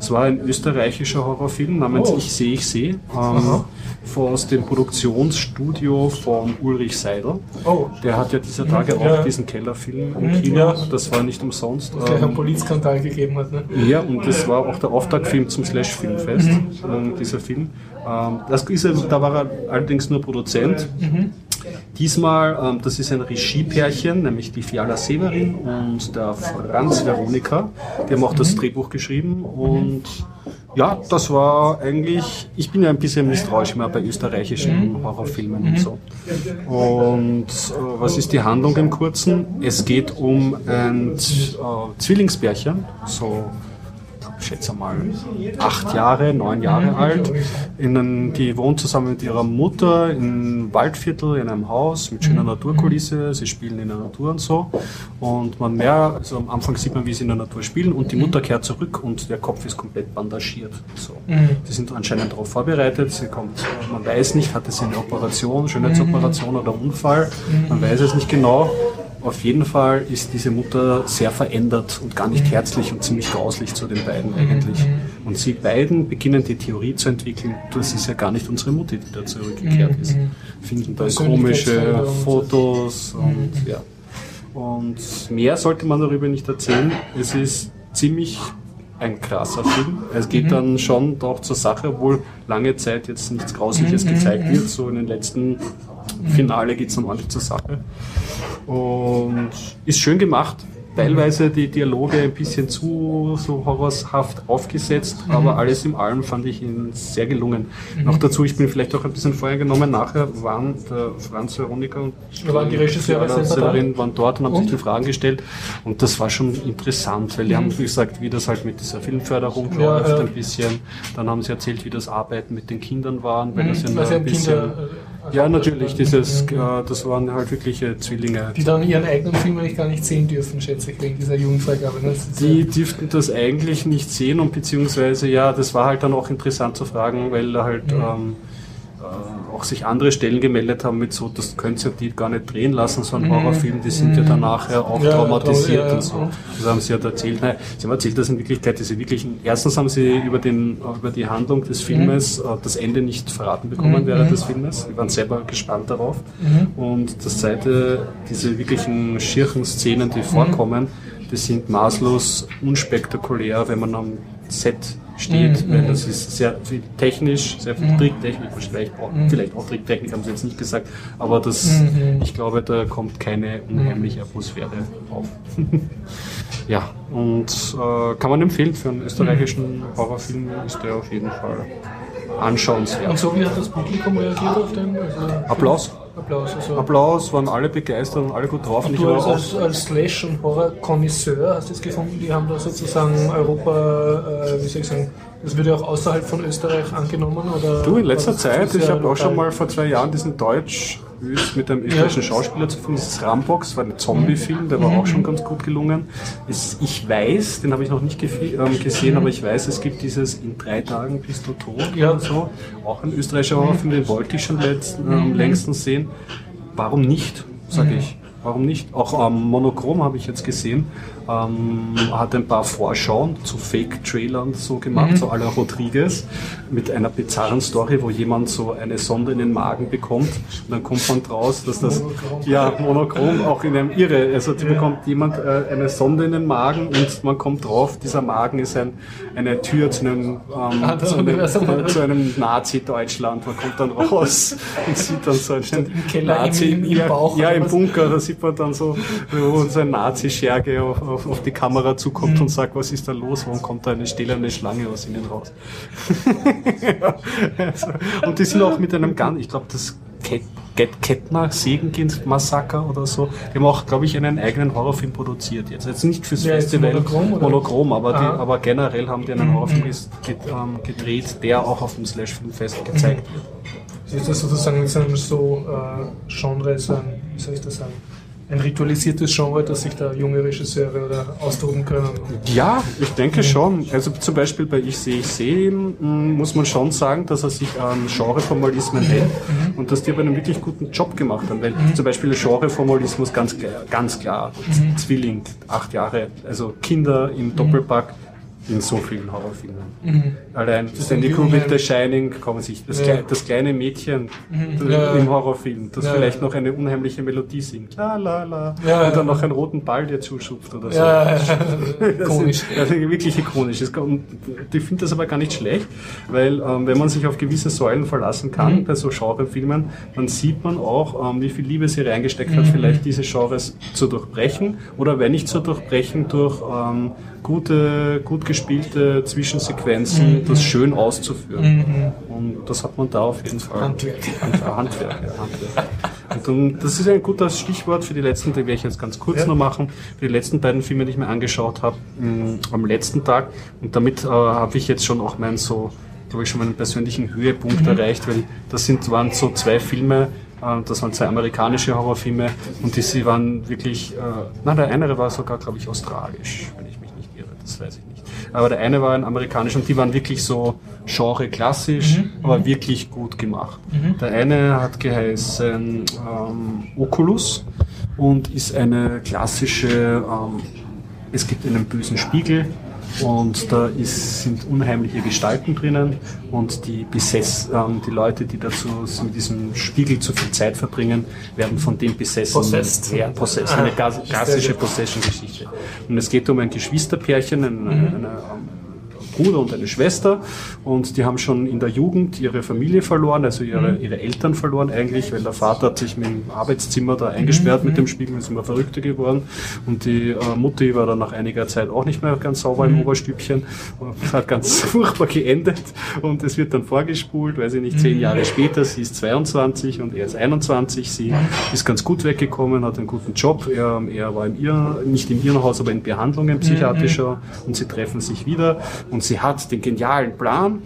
Es war ein österreichischer Horrorfilm namens Oh. Ich sehe, ich sehe. Ähm, aus dem Produktionsstudio von Ulrich Seidel. Oh, Der hat ja dieser Tage Ja. auch diesen Kellerfilm im Mhm, Kino. ja. Das war nicht umsonst. einen Ähm, Polizskandal gegeben hat. Ne? ja, und das war auch der Auftaktfilm zum Slash Filmfest, ähm, dieser Film. Ähm, das ist, da war er allerdings nur Produzent. Diesmal, ähm, das ist ein Regiepärchen, nämlich die Fiala Severin und der Franz Veronika. Die haben auch das Drehbuch geschrieben und ja, das war eigentlich, ich bin ja ein bisschen misstrauisch immer bei österreichischen Horrorfilmen und so. Und äh, was ist die Handlung im Kurzen? Es geht um ein äh, Zwillingspärchen, so schätze mal acht Jahre, neun Jahre alt. In die wohnt zusammen mit ihrer Mutter in Waldviertel in einem Haus mit schöner Naturkulisse. Sie spielen in der Natur und so. Und man mehr, also am Anfang sieht man, wie sie in der Natur spielen und die Mutter kehrt zurück und der Kopf ist komplett bandagiert. So. Sie sind anscheinend darauf vorbereitet. Sie kommt, man weiß nicht, hatte sie eine Operation, Schönheitsoperation oder Unfall. Man weiß es nicht genau. Auf jeden Fall ist diese Mutter sehr verändert und gar nicht herzlich und ziemlich grauslich zu den beiden eigentlich. Und sie beiden beginnen die Theorie zu entwickeln, das ist ja gar nicht unsere Mutter, die da zurückgekehrt ist. Finden dann komische. Fotos und ja. Und mehr sollte man darüber nicht erzählen. Es ist ziemlich ein krasser Film. Es geht dann schon doch zur Sache, obwohl lange Zeit jetzt nichts Grausliches gezeigt wird. So in den letzten Finale geht es dann ordentlich zur Sache. Und ist schön gemacht. Teilweise die Dialoge ein bisschen zu so horrorhaft aufgesetzt, aber alles in allem fand ich ihn sehr gelungen. Noch dazu, ich bin vielleicht auch ein bisschen vorher genommen, nachher waren der Franz Veronika und waren die Regisseure? Severin waren dort und haben Und? sich die Fragen gestellt und das war schon interessant, weil die haben gesagt, wie das halt mit dieser Filmförderung Ja, läuft ja. ein bisschen. Dann haben sie erzählt, wie das Arbeiten mit den Kindern waren, weil das ja Weil sie ein bisschen... Kinder. Äh, ja, natürlich, dieses, Mhm. äh, das waren halt wirkliche Zwillinge. Die dann ihren eigenen Film eigentlich gar nicht sehen dürfen, schätze ich, wegen dieser Jugendfreigabe. ne? Die dürften das eigentlich nicht sehen und beziehungsweise, ja, das war halt dann auch interessant zu fragen, weil da halt, ähm, äh, auch sich andere Stellen gemeldet haben mit so, das könnt ihr die gar nicht drehen lassen, so ein mhm. Horrorfilm, die sind ja dann nachher auch ja, traumatisiert ja, und so. Das haben sie ja erzählt. Nein, sie haben erzählt, dass in Wirklichkeit diese wirklichen, erstens haben sie über, den, über die Handlung des Filmes mhm. Das Ende nicht verraten bekommen mhm. während des Filmes. Die waren selber gespannt darauf. Mhm. Und das zweite, diese wirklichen schirchen Szenen, die vorkommen, die sind maßlos unspektakulär, wenn man am Set steht, mhm. weil das ist sehr viel technisch, sehr viel mhm. Tricktechnik, vielleicht auch, mhm. vielleicht auch Tricktechnik haben sie jetzt nicht gesagt, aber das, mhm. ich glaube, da kommt keine unheimliche Atmosphäre auf. ja, und äh, kann man empfehlen für einen österreichischen Horrorfilm, ist der auf jeden Fall anschauenswert. Und so wie hat das Publikum reagiert auf den? Also Applaus. Applaus, also Applaus, waren alle begeistert und alle gut drauf. Und du als, als, als Slash- und Horror-Konnoisseur hast du es gefunden, die haben da sozusagen Europa, äh, wie soll ich sagen, das wird ja auch außerhalb von Österreich angenommen? Oder du, in letzter Zeit, ich habe auch schon mal vor zwei Jahren diesen Deutsch mit einem österreichischen ja. Schauspieler zu finden, dieses Rambox, war ein Zombie-Film, der war mhm. auch schon ganz gut gelungen. Es, ich weiß, den habe ich noch nicht ähm, gesehen, aber ich weiß, es gibt dieses In drei Tagen bist du tot ja. und so. Auch ein österreichischer Horrorfilm, den wollte ich schon letzten, äh, am längsten sehen. Warum nicht, sage mhm. ich. Warum nicht? Auch ähm, Monochrom habe ich jetzt gesehen ähm, hat ein paar Vorschauen zu Fake-Trailern so gemacht, mhm. so à la Rodriguez, mit einer bizarren Story, wo jemand so eine Sonde in den Magen bekommt und dann kommt man draus, dass das, monochrom. ja, monochrom, auch in einem Irre, also die ja. bekommt jemand äh, eine Sonde in den Magen und man kommt drauf, dieser Magen ist ein, eine Tür zu einem, ähm, ah, zu einem, äh, zu einem Nazi-Deutschland, man kommt dann raus und sieht dann so einen Nazi, im, im, im Bauch. Ja, im Bunker, da sieht man dann so, so ein Nazi-Scherge auf, auf auf, die Kamera zukommt mhm. und sagt, was ist da los, warum kommt da eine stählerne Schlange aus ihnen raus? ja, also, und die sind auch mit einem ganz, ich glaube, das Get Kettner Segenkind-Massaker oder so. Die haben auch, glaube ich, einen eigenen Horrorfilm produziert jetzt. Jetzt nicht fürs ja, Festival Monochrom, Monochrom aber, die, aber, generell haben die einen mhm. Horrorfilm ähm, gedreht, der auch auf dem Slash-Filmfest gezeigt wird. Ist das sozusagen so äh, Genre, so ein, wie soll ich das sagen? Ein ritualisiertes Genre, dass sich da junge Regisseure oder austoben können? Ja, ich denke schon. Also zum Beispiel bei Ich sehe, ich sehe hm, muss man schon sagen, dass er sich an Genreformalismen hält mhm. und dass die aber einen wirklich guten Job gemacht haben. Weil mhm. zum Beispiel Genreformalismus ganz klar, ganz klar. Mhm. Zwilling, acht Jahre, also Kinder im Doppelpack in so vielen Horrorfilmen. Allein Stanley Kubrick, The Shining, kommen sich das, ja. das kleine Mädchen mhm. ja. im Horrorfilm, das ja. vielleicht noch eine unheimliche Melodie singt, la la la, und dann noch einen roten Ball, der zuschupft oder so. Ja, ikonisch. Also wirklich ikonisch. Und ich finde das aber gar nicht schlecht, weil ähm, wenn man sich auf gewisse Säulen verlassen kann, mhm. bei so Genrefilmen, dann sieht man auch, ähm, wie viel Liebe sie reingesteckt hat, mhm. vielleicht diese Genres zu durchbrechen oder wenn nicht zu durchbrechen, durch ähm, gute, gut gespielte Zwischensequenzen, mhm. Das schön auszuführen. Mhm. Und das hat man da auf jeden Fall. Handwerk. Handwerk, ja, Handwerk. Und das ist ein gutes Stichwort für die letzten, die werde ich jetzt ganz kurz ja. noch machen, für die letzten beiden Filme, die ich mir angeschaut habe, mm, am letzten Tag. Und damit äh, habe ich jetzt schon auch meinen so, glaube ich, schon meinen persönlichen Höhepunkt mhm. erreicht, weil das sind, waren so zwei Filme, äh, das waren zwei amerikanische Horrorfilme und die sie waren wirklich, äh, na der eine war sogar, glaube ich, australisch, wenn ich mich nicht irre, das weiß ich nicht. Aber der eine war ein amerikanisch und die waren wirklich so Genre klassisch, mhm. aber mhm. wirklich gut gemacht. Mhm. Der eine hat geheißen ähm, Oculus und ist eine klassische, ähm, es gibt einen bösen Spiegel, und da ist, sind unheimliche Gestalten drinnen und die Besess, ähm, die Leute, die dazu mit diesem Spiegel zu viel Zeit verbringen, werden von dem besessen. Possessed. Ja, possessed. Eine klassische Possession-Geschichte. Und es geht um ein Geschwisterpärchen, eine, mhm. eine Bruder und eine Schwester und die haben schon in der Jugend ihre Familie verloren, also ihre, mhm. ihre Eltern verloren eigentlich, weil der Vater hat sich mit dem Arbeitszimmer da eingesperrt mhm. mit dem Spiegel, ist immer verrückter geworden und die äh, Mutti war dann nach einiger Zeit auch nicht mehr ganz sauber mhm. im Oberstübchen und hat ganz furchtbar geendet und es wird dann vorgespult, weiß ich nicht, zehn mhm. Jahre später, sie ist 22 und er ist 21, sie ist ganz gut weggekommen, hat einen guten Job, er, er war im Irren, nicht im Irrenhaus, aber in Behandlungen psychiatrischer mhm. und sie treffen sich wieder und sie hat den genialen Plan,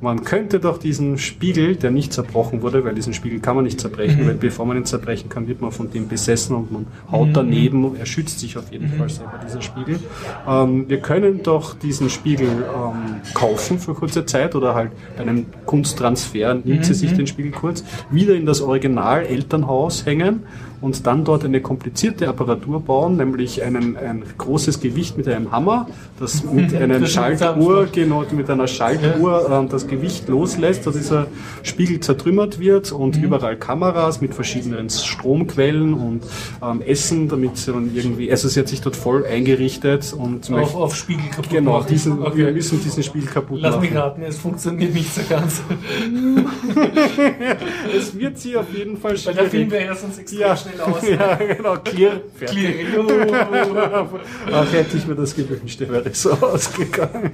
man könnte doch diesen Spiegel, der nicht zerbrochen wurde, weil diesen Spiegel kann man nicht zerbrechen, Mhm. weil bevor man ihn zerbrechen kann, wird man von dem besessen und man haut Mhm. daneben, er schützt sich auf jeden Fall selber, dieser Spiegel. Ähm, wir können doch diesen Spiegel ähm, kaufen für kurze Zeit oder halt bei einem Kunsttransfer nimmt sie Mhm. sich den Spiegel kurz, wieder in das Original Elternhaus hängen und dann dort eine komplizierte Apparatur bauen, nämlich einen, ein großes Gewicht mit einem Hammer, das mit einer Schaltuhr, genau, mit einer Schaltuhr ähm, das Gewicht loslässt, dass dieser Spiegel zertrümmert wird und Mhm. überall Kameras mit verschiedenen Stromquellen und ähm, Essen, damit sie dann irgendwie, also sie hat sich dort voll eingerichtet und Auf, auf Spiegel kaputt genau, machen. diesen, wir okay. müssen diesen Spiegel kaputt Lass mich machen. raten, es funktioniert nicht so ganz. Es wird sie auf jeden Fall Weil der Film schwierig. wäre sonst extrem Ja, schnell aus. ja, genau, clear, fertig. Clear. Ach, hätte ich mir das gewünscht, wäre so ausgegangen.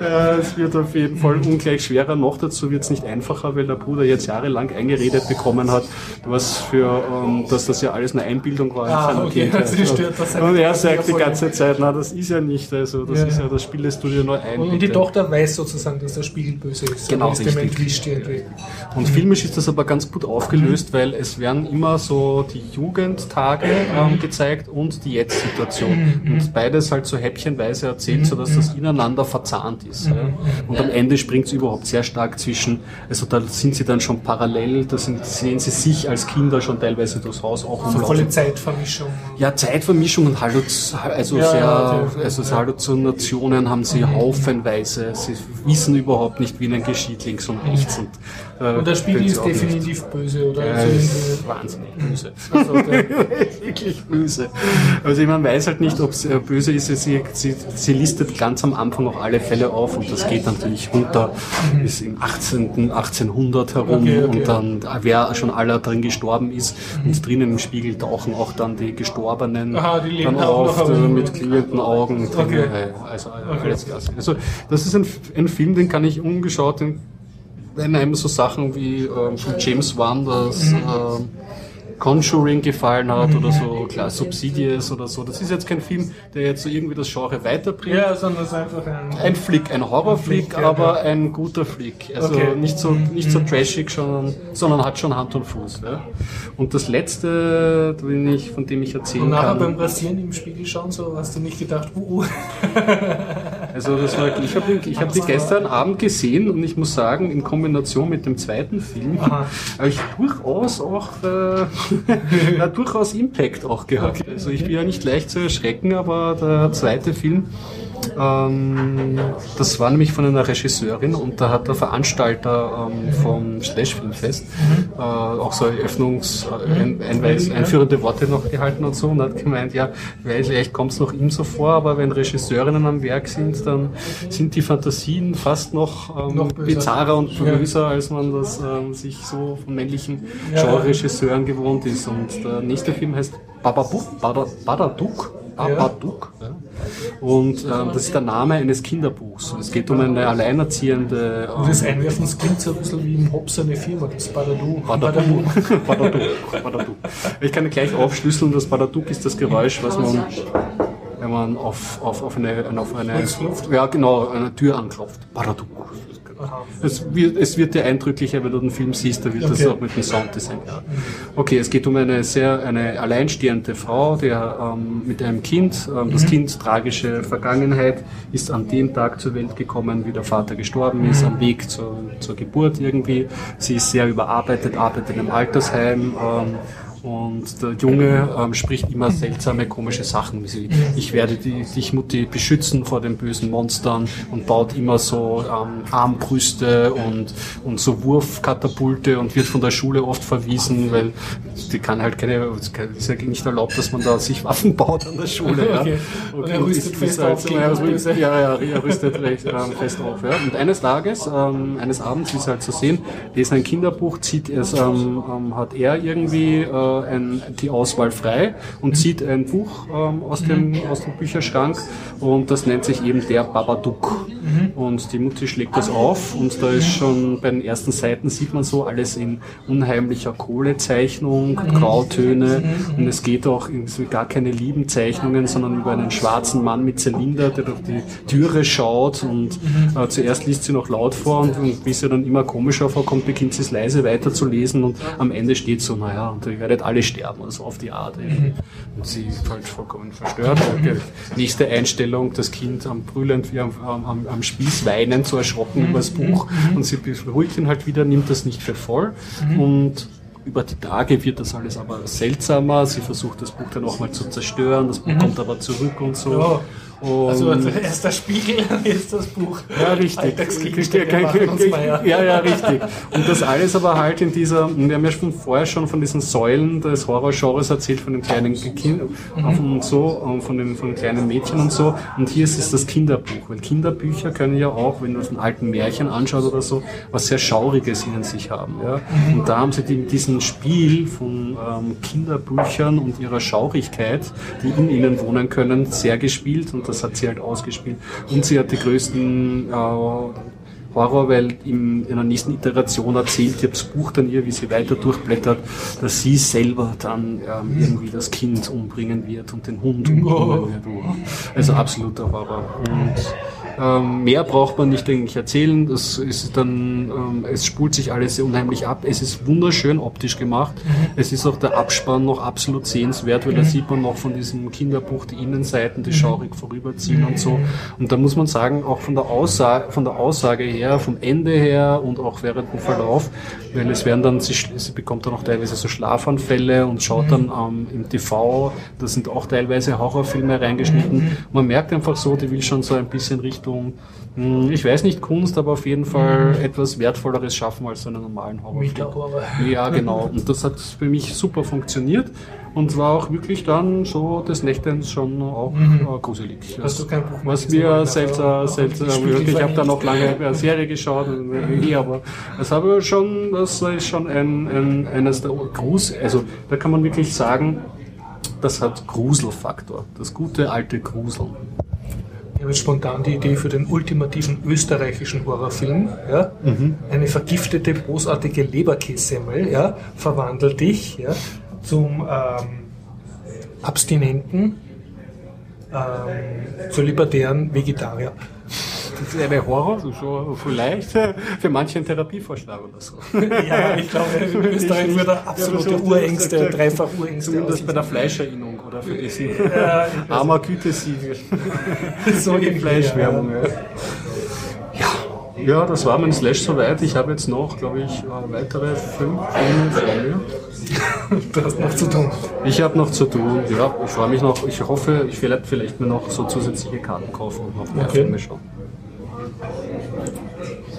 Ja, es wird auf jeden Fall ungleich schwerer. Noch dazu wird es nicht einfacher, weil der Bruder jetzt jahrelang eingeredet bekommen hat, was für, ähm, dass das ja alles eine Einbildung war in Ah, seiner okay, Kindheit. also stört das Und er sagt die ganze Zeit, na, das ist ja nicht, also das Ja. ist ja, das spielest du dir nur ein. Und, die. Tochter weiß sozusagen, dass der Spiegel böse ist. Genau, ist dem richtig. entwischt irgendwie. Und filmisch ist das aber ganz gut aufgelöst, weil es werden immer so die Jugendtage ähm, gezeigt und die Jetzt-Situation. Und beides halt so häppchenweise erzählt, sodass das ineinander verzahnt ist. Ja. Und am Ende springt es überhaupt sehr stark zwischen, also da sind sie dann schon parallel, da sind, sehen sie sich als Kinder schon teilweise durchs Haus auch So volle rumlaufen. Zeitvermischung. Ja, Zeitvermischung und Halluz also Ja, sehr, ja, also so Halluzinationen haben sie haufenweise. Sie wissen überhaupt nicht, wie ihnen geschieht, links und rechts. Und, äh, Und der Spiegel ist definitiv böse, oder? Ja, Also ist wahnsinnig böse. also Wirklich böse. Also man weiß halt nicht, ob es äh, böse ist. Sie, sie, sie listet ganz am Anfang auch alle Fälle auf und das geht natürlich runter bis im 18., 1800 herum Mhm. Okay, okay. und dann äh, wer schon aller drin gestorben ist und drinnen im Spiegel tauchen auch dann die Gestorbenen Aha, die dann auf herum. mit glühenden Augen. Okay. Äh, Also alles klasse. Also das ist ein, ein Film, den kann ich ungeschaut, den, wenn einem so Sachen wie ähm, von James Wan das Mhm. ähm, Conjuring gefallen hat oder so klar Subsidies oder so. Das ist jetzt kein Film, der jetzt so irgendwie das Genre weiterbringt. ja, sondern es ist einfach ein. Ein Flick, ein Horrorflick, Flick, ja, aber ja. ein guter Flick. Also Okay. nicht so nicht so trashig, sondern, sondern hat schon Hand und Fuß. Ja. Und das letzte, den ich, von dem ich erzählen Und nachher beim kann, Rasieren im Spiegel schauen, so hast du nicht gedacht, uh, uh. also das war, ich habe ich hab die gestern Abend gesehen und ich muss sagen, in Kombination mit dem zweiten Film habe ich durchaus auch äh, ja, durchaus Impact auch gehabt. Also ich bin ja nicht leicht zu erschrecken, aber der zweite Film, ähm, das war nämlich von einer Regisseurin und da hat der Veranstalter ähm, vom Slash Filmfest äh, auch so Eröffnungs-, äh, ein, einweis, einführende Worte noch gehalten und so und hat gemeint, ja, vielleicht kommt es noch ihm so vor, aber wenn Regisseurinnen am Werk sind, dann sind die Fantasien fast noch, ähm, Noch bizarrer und böser, als man das ähm, sich so von männlichen. Genre-Regisseuren gewohnt ist. Und der nächste Film heißt Babadook, Babadook, Babadook. Ja. Und ähm, das ist der Name eines Kinderbuchs. Es geht um eine alleinerziehende Und ähm, das Einwerfen, klingt so ein bisschen wie im Hobbs eine Firma, das Badadu. Badaduk. Badaduk. Badaduk. Ich kann gleich aufschlüsseln, das Badaduk ist das Geräusch, was man, wenn man auf, auf, auf eine, auf eine, ja genau, eine Tür anklopft. Badaduk. Es wird, es wird dir eindrücklicher, wenn du den Film siehst, da wird das Okay. auch mit dem Sounddesign. Ja. Okay, es geht um eine sehr eine alleinstehende Frau, der ähm, mit einem Kind, ähm, das Kind tragische Vergangenheit, ist an dem Tag zur Welt gekommen, wie der Vater gestorben ist, am Weg zur, zur Geburt irgendwie. Sie ist sehr überarbeitet, arbeitet in einem Altersheim. Ähm, und der Junge ähm, spricht immer seltsame, komische Sachen. wie Ich werde die, dich, Mutti, beschützen vor den bösen Monstern und baut immer so ähm, Armbrüste und, und so Wurfkatapulte und wird von der Schule oft verwiesen, weil die kann halt keine, es ist ja nicht erlaubt, dass man da sich Waffen baut an der Schule. Ja. Okay. Und er rüstet fest halt auf so, ja, ja, ja, er rüstet recht ähm, fest auf. Ja. Und eines Tages, ähm, eines Abends, wie es halt zu sehen, lesen ein Kinderbuch, zieht es, ähm, ähm, hat er irgendwie äh, ein, die Auswahl frei und zieht ein Buch ähm, aus, dem, aus dem Bücherschrank und das nennt sich eben der Babadook. Und die Mutti schlägt das auf und da ist schon bei den ersten Seiten sieht man so alles in unheimlicher Kohlezeichnung, Grautöne und es geht auch gar keine lieben Zeichnungen, sondern über einen schwarzen Mann mit Zylinder, der durch die Türe schaut und äh, zuerst liest sie noch laut vor und, und bis sie dann immer komischer vorkommt, beginnt sie es leise weiterzulesen und am Ende steht so, naja, und ihr werdet alle sterben, also auf die Art. Eben. Und sie ist halt vollkommen verstört. Okay. Nächste Einstellung, das Kind am brüllend wie am, am, am Spieß weinend, so erschrocken über das Buch und sie beruhigt ihn halt wieder, nimmt das nicht für voll und über die Tage wird das alles aber seltsamer. Sie versucht das Buch dann auch mal zu zerstören, das Buch kommt aber zurück und so. Ja. Und Also erst der Spiegel, dann ist das Buch. ja, richtig. Ja, ja, richtig. Und das alles aber halt in dieser, wir haben ja schon vorher schon von diesen Säulen des Horrorgenres erzählt, von den kleinen Kindern und so, von den, von den kleinen Mädchen und so. Und hier ist es das Kinderbuch, weil Kinderbücher können ja auch, wenn du von alten Märchen anschaust oder so, was sehr Schauriges in sich haben. Ja? Und da haben sie die, diesen Spiel von ähm, Kinderbüchern und ihrer Schaurigkeit, die in ihnen wohnen können, sehr gespielt und das hat sie halt ausgespielt. Und sie hat die größten äh, Horror, weil im, in der nächsten Iteration erzählt ihr das Buch dann ihr, wie sie weiter durchblättert, dass sie selber dann ähm, irgendwie das Kind umbringen wird und den Hund umbringen wird. Also absoluter Horror. Und ähm, mehr braucht man nicht eigentlich erzählen. Das ist dann, ähm, es spult sich alles sehr unheimlich ab. Es ist wunderschön optisch gemacht. Es ist auch der Abspann noch absolut sehenswert, weil da sieht man noch von diesem Kinderbuch die Innenseiten, die schaurig vorüberziehen und so. Und da muss man sagen, auch von der Aussage, von der Aussage her, vom Ende her und auch während dem Verlauf, weil es werden dann, sie, sie bekommt dann auch teilweise so Schlafanfälle und schaut dann ähm, im TV, da sind auch teilweise Horrorfilme reingeschnitten. Man merkt einfach so, die will schon so ein bisschen Richtung, hm, ich weiß nicht Kunst, aber auf jeden Fall etwas Wertvolleres schaffen als so einen normalen Horrorfilm. Ja, genau. Und das hat für mich super funktioniert und war auch wirklich dann so des Nächtens schon auch äh, gruselig. Hast du kein Buch Was mir seltsam, die Spiegel ich habe da noch lange eine Serie geschaut, äh, aber das habe schon, das ist schon ein, ein, eines der Grus, also da kann man wirklich sagen, das hat Gruselfaktor, das gute alte Gruseln. Ich habe jetzt spontan die Idee für den ultimativen österreichischen Horrorfilm. Ja? Eine vergiftete, bosartige Leberkässemmel ja? verwandelt dich ja? zum ähm, abstinenten, ähm, zur libertären Vegetarier. Das ist eine Horror, so schon vielleicht für manche ein Therapievorschlag oder so. Ja, ich glaube, in Österreich wird er absolute Ja, so- Urängste, dreifach Urängste Zumindest bei der Fleischerinnung oder für diesen Ja, armer Gütesiegel. so die irgendwie, Fleischwerbung. Ja. Ja. ja, das war mein Slash soweit. Ich habe jetzt noch, glaube ich, äh, weitere fünf Filme vor mir. Du hast noch zu tun. Ich habe noch zu tun. Ja, ich freue mich noch. Ich hoffe, ich werde vielleicht mir noch so zusätzliche Karten kaufen und noch mehr Okay. Filme schauen.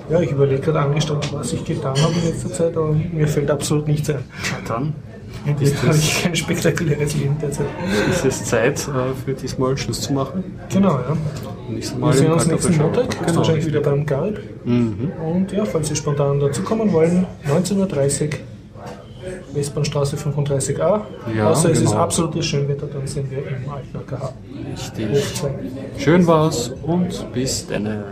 Ja, ich überlege gerade angestanden, was ich getan habe in letzter Zeit, aber mir fällt absolut nichts ein. Dann Jetzt habe ich kein spektakuläres Leben derzeit. ist es Zeit, äh, für diesmal Schluss zu machen. Genau, ja. Nächstes Wir sehen uns nächsten. Montag, genau. wahrscheinlich wieder beim Garib. Und ja, falls Sie spontan dazukommen wollen, 19.30 Uhr, Westbahnstraße 35a. Ja, Außer es ist genau. absolutes Schönwetter, dann sind wir im AKH. Richtig. Schön war's und bis dann.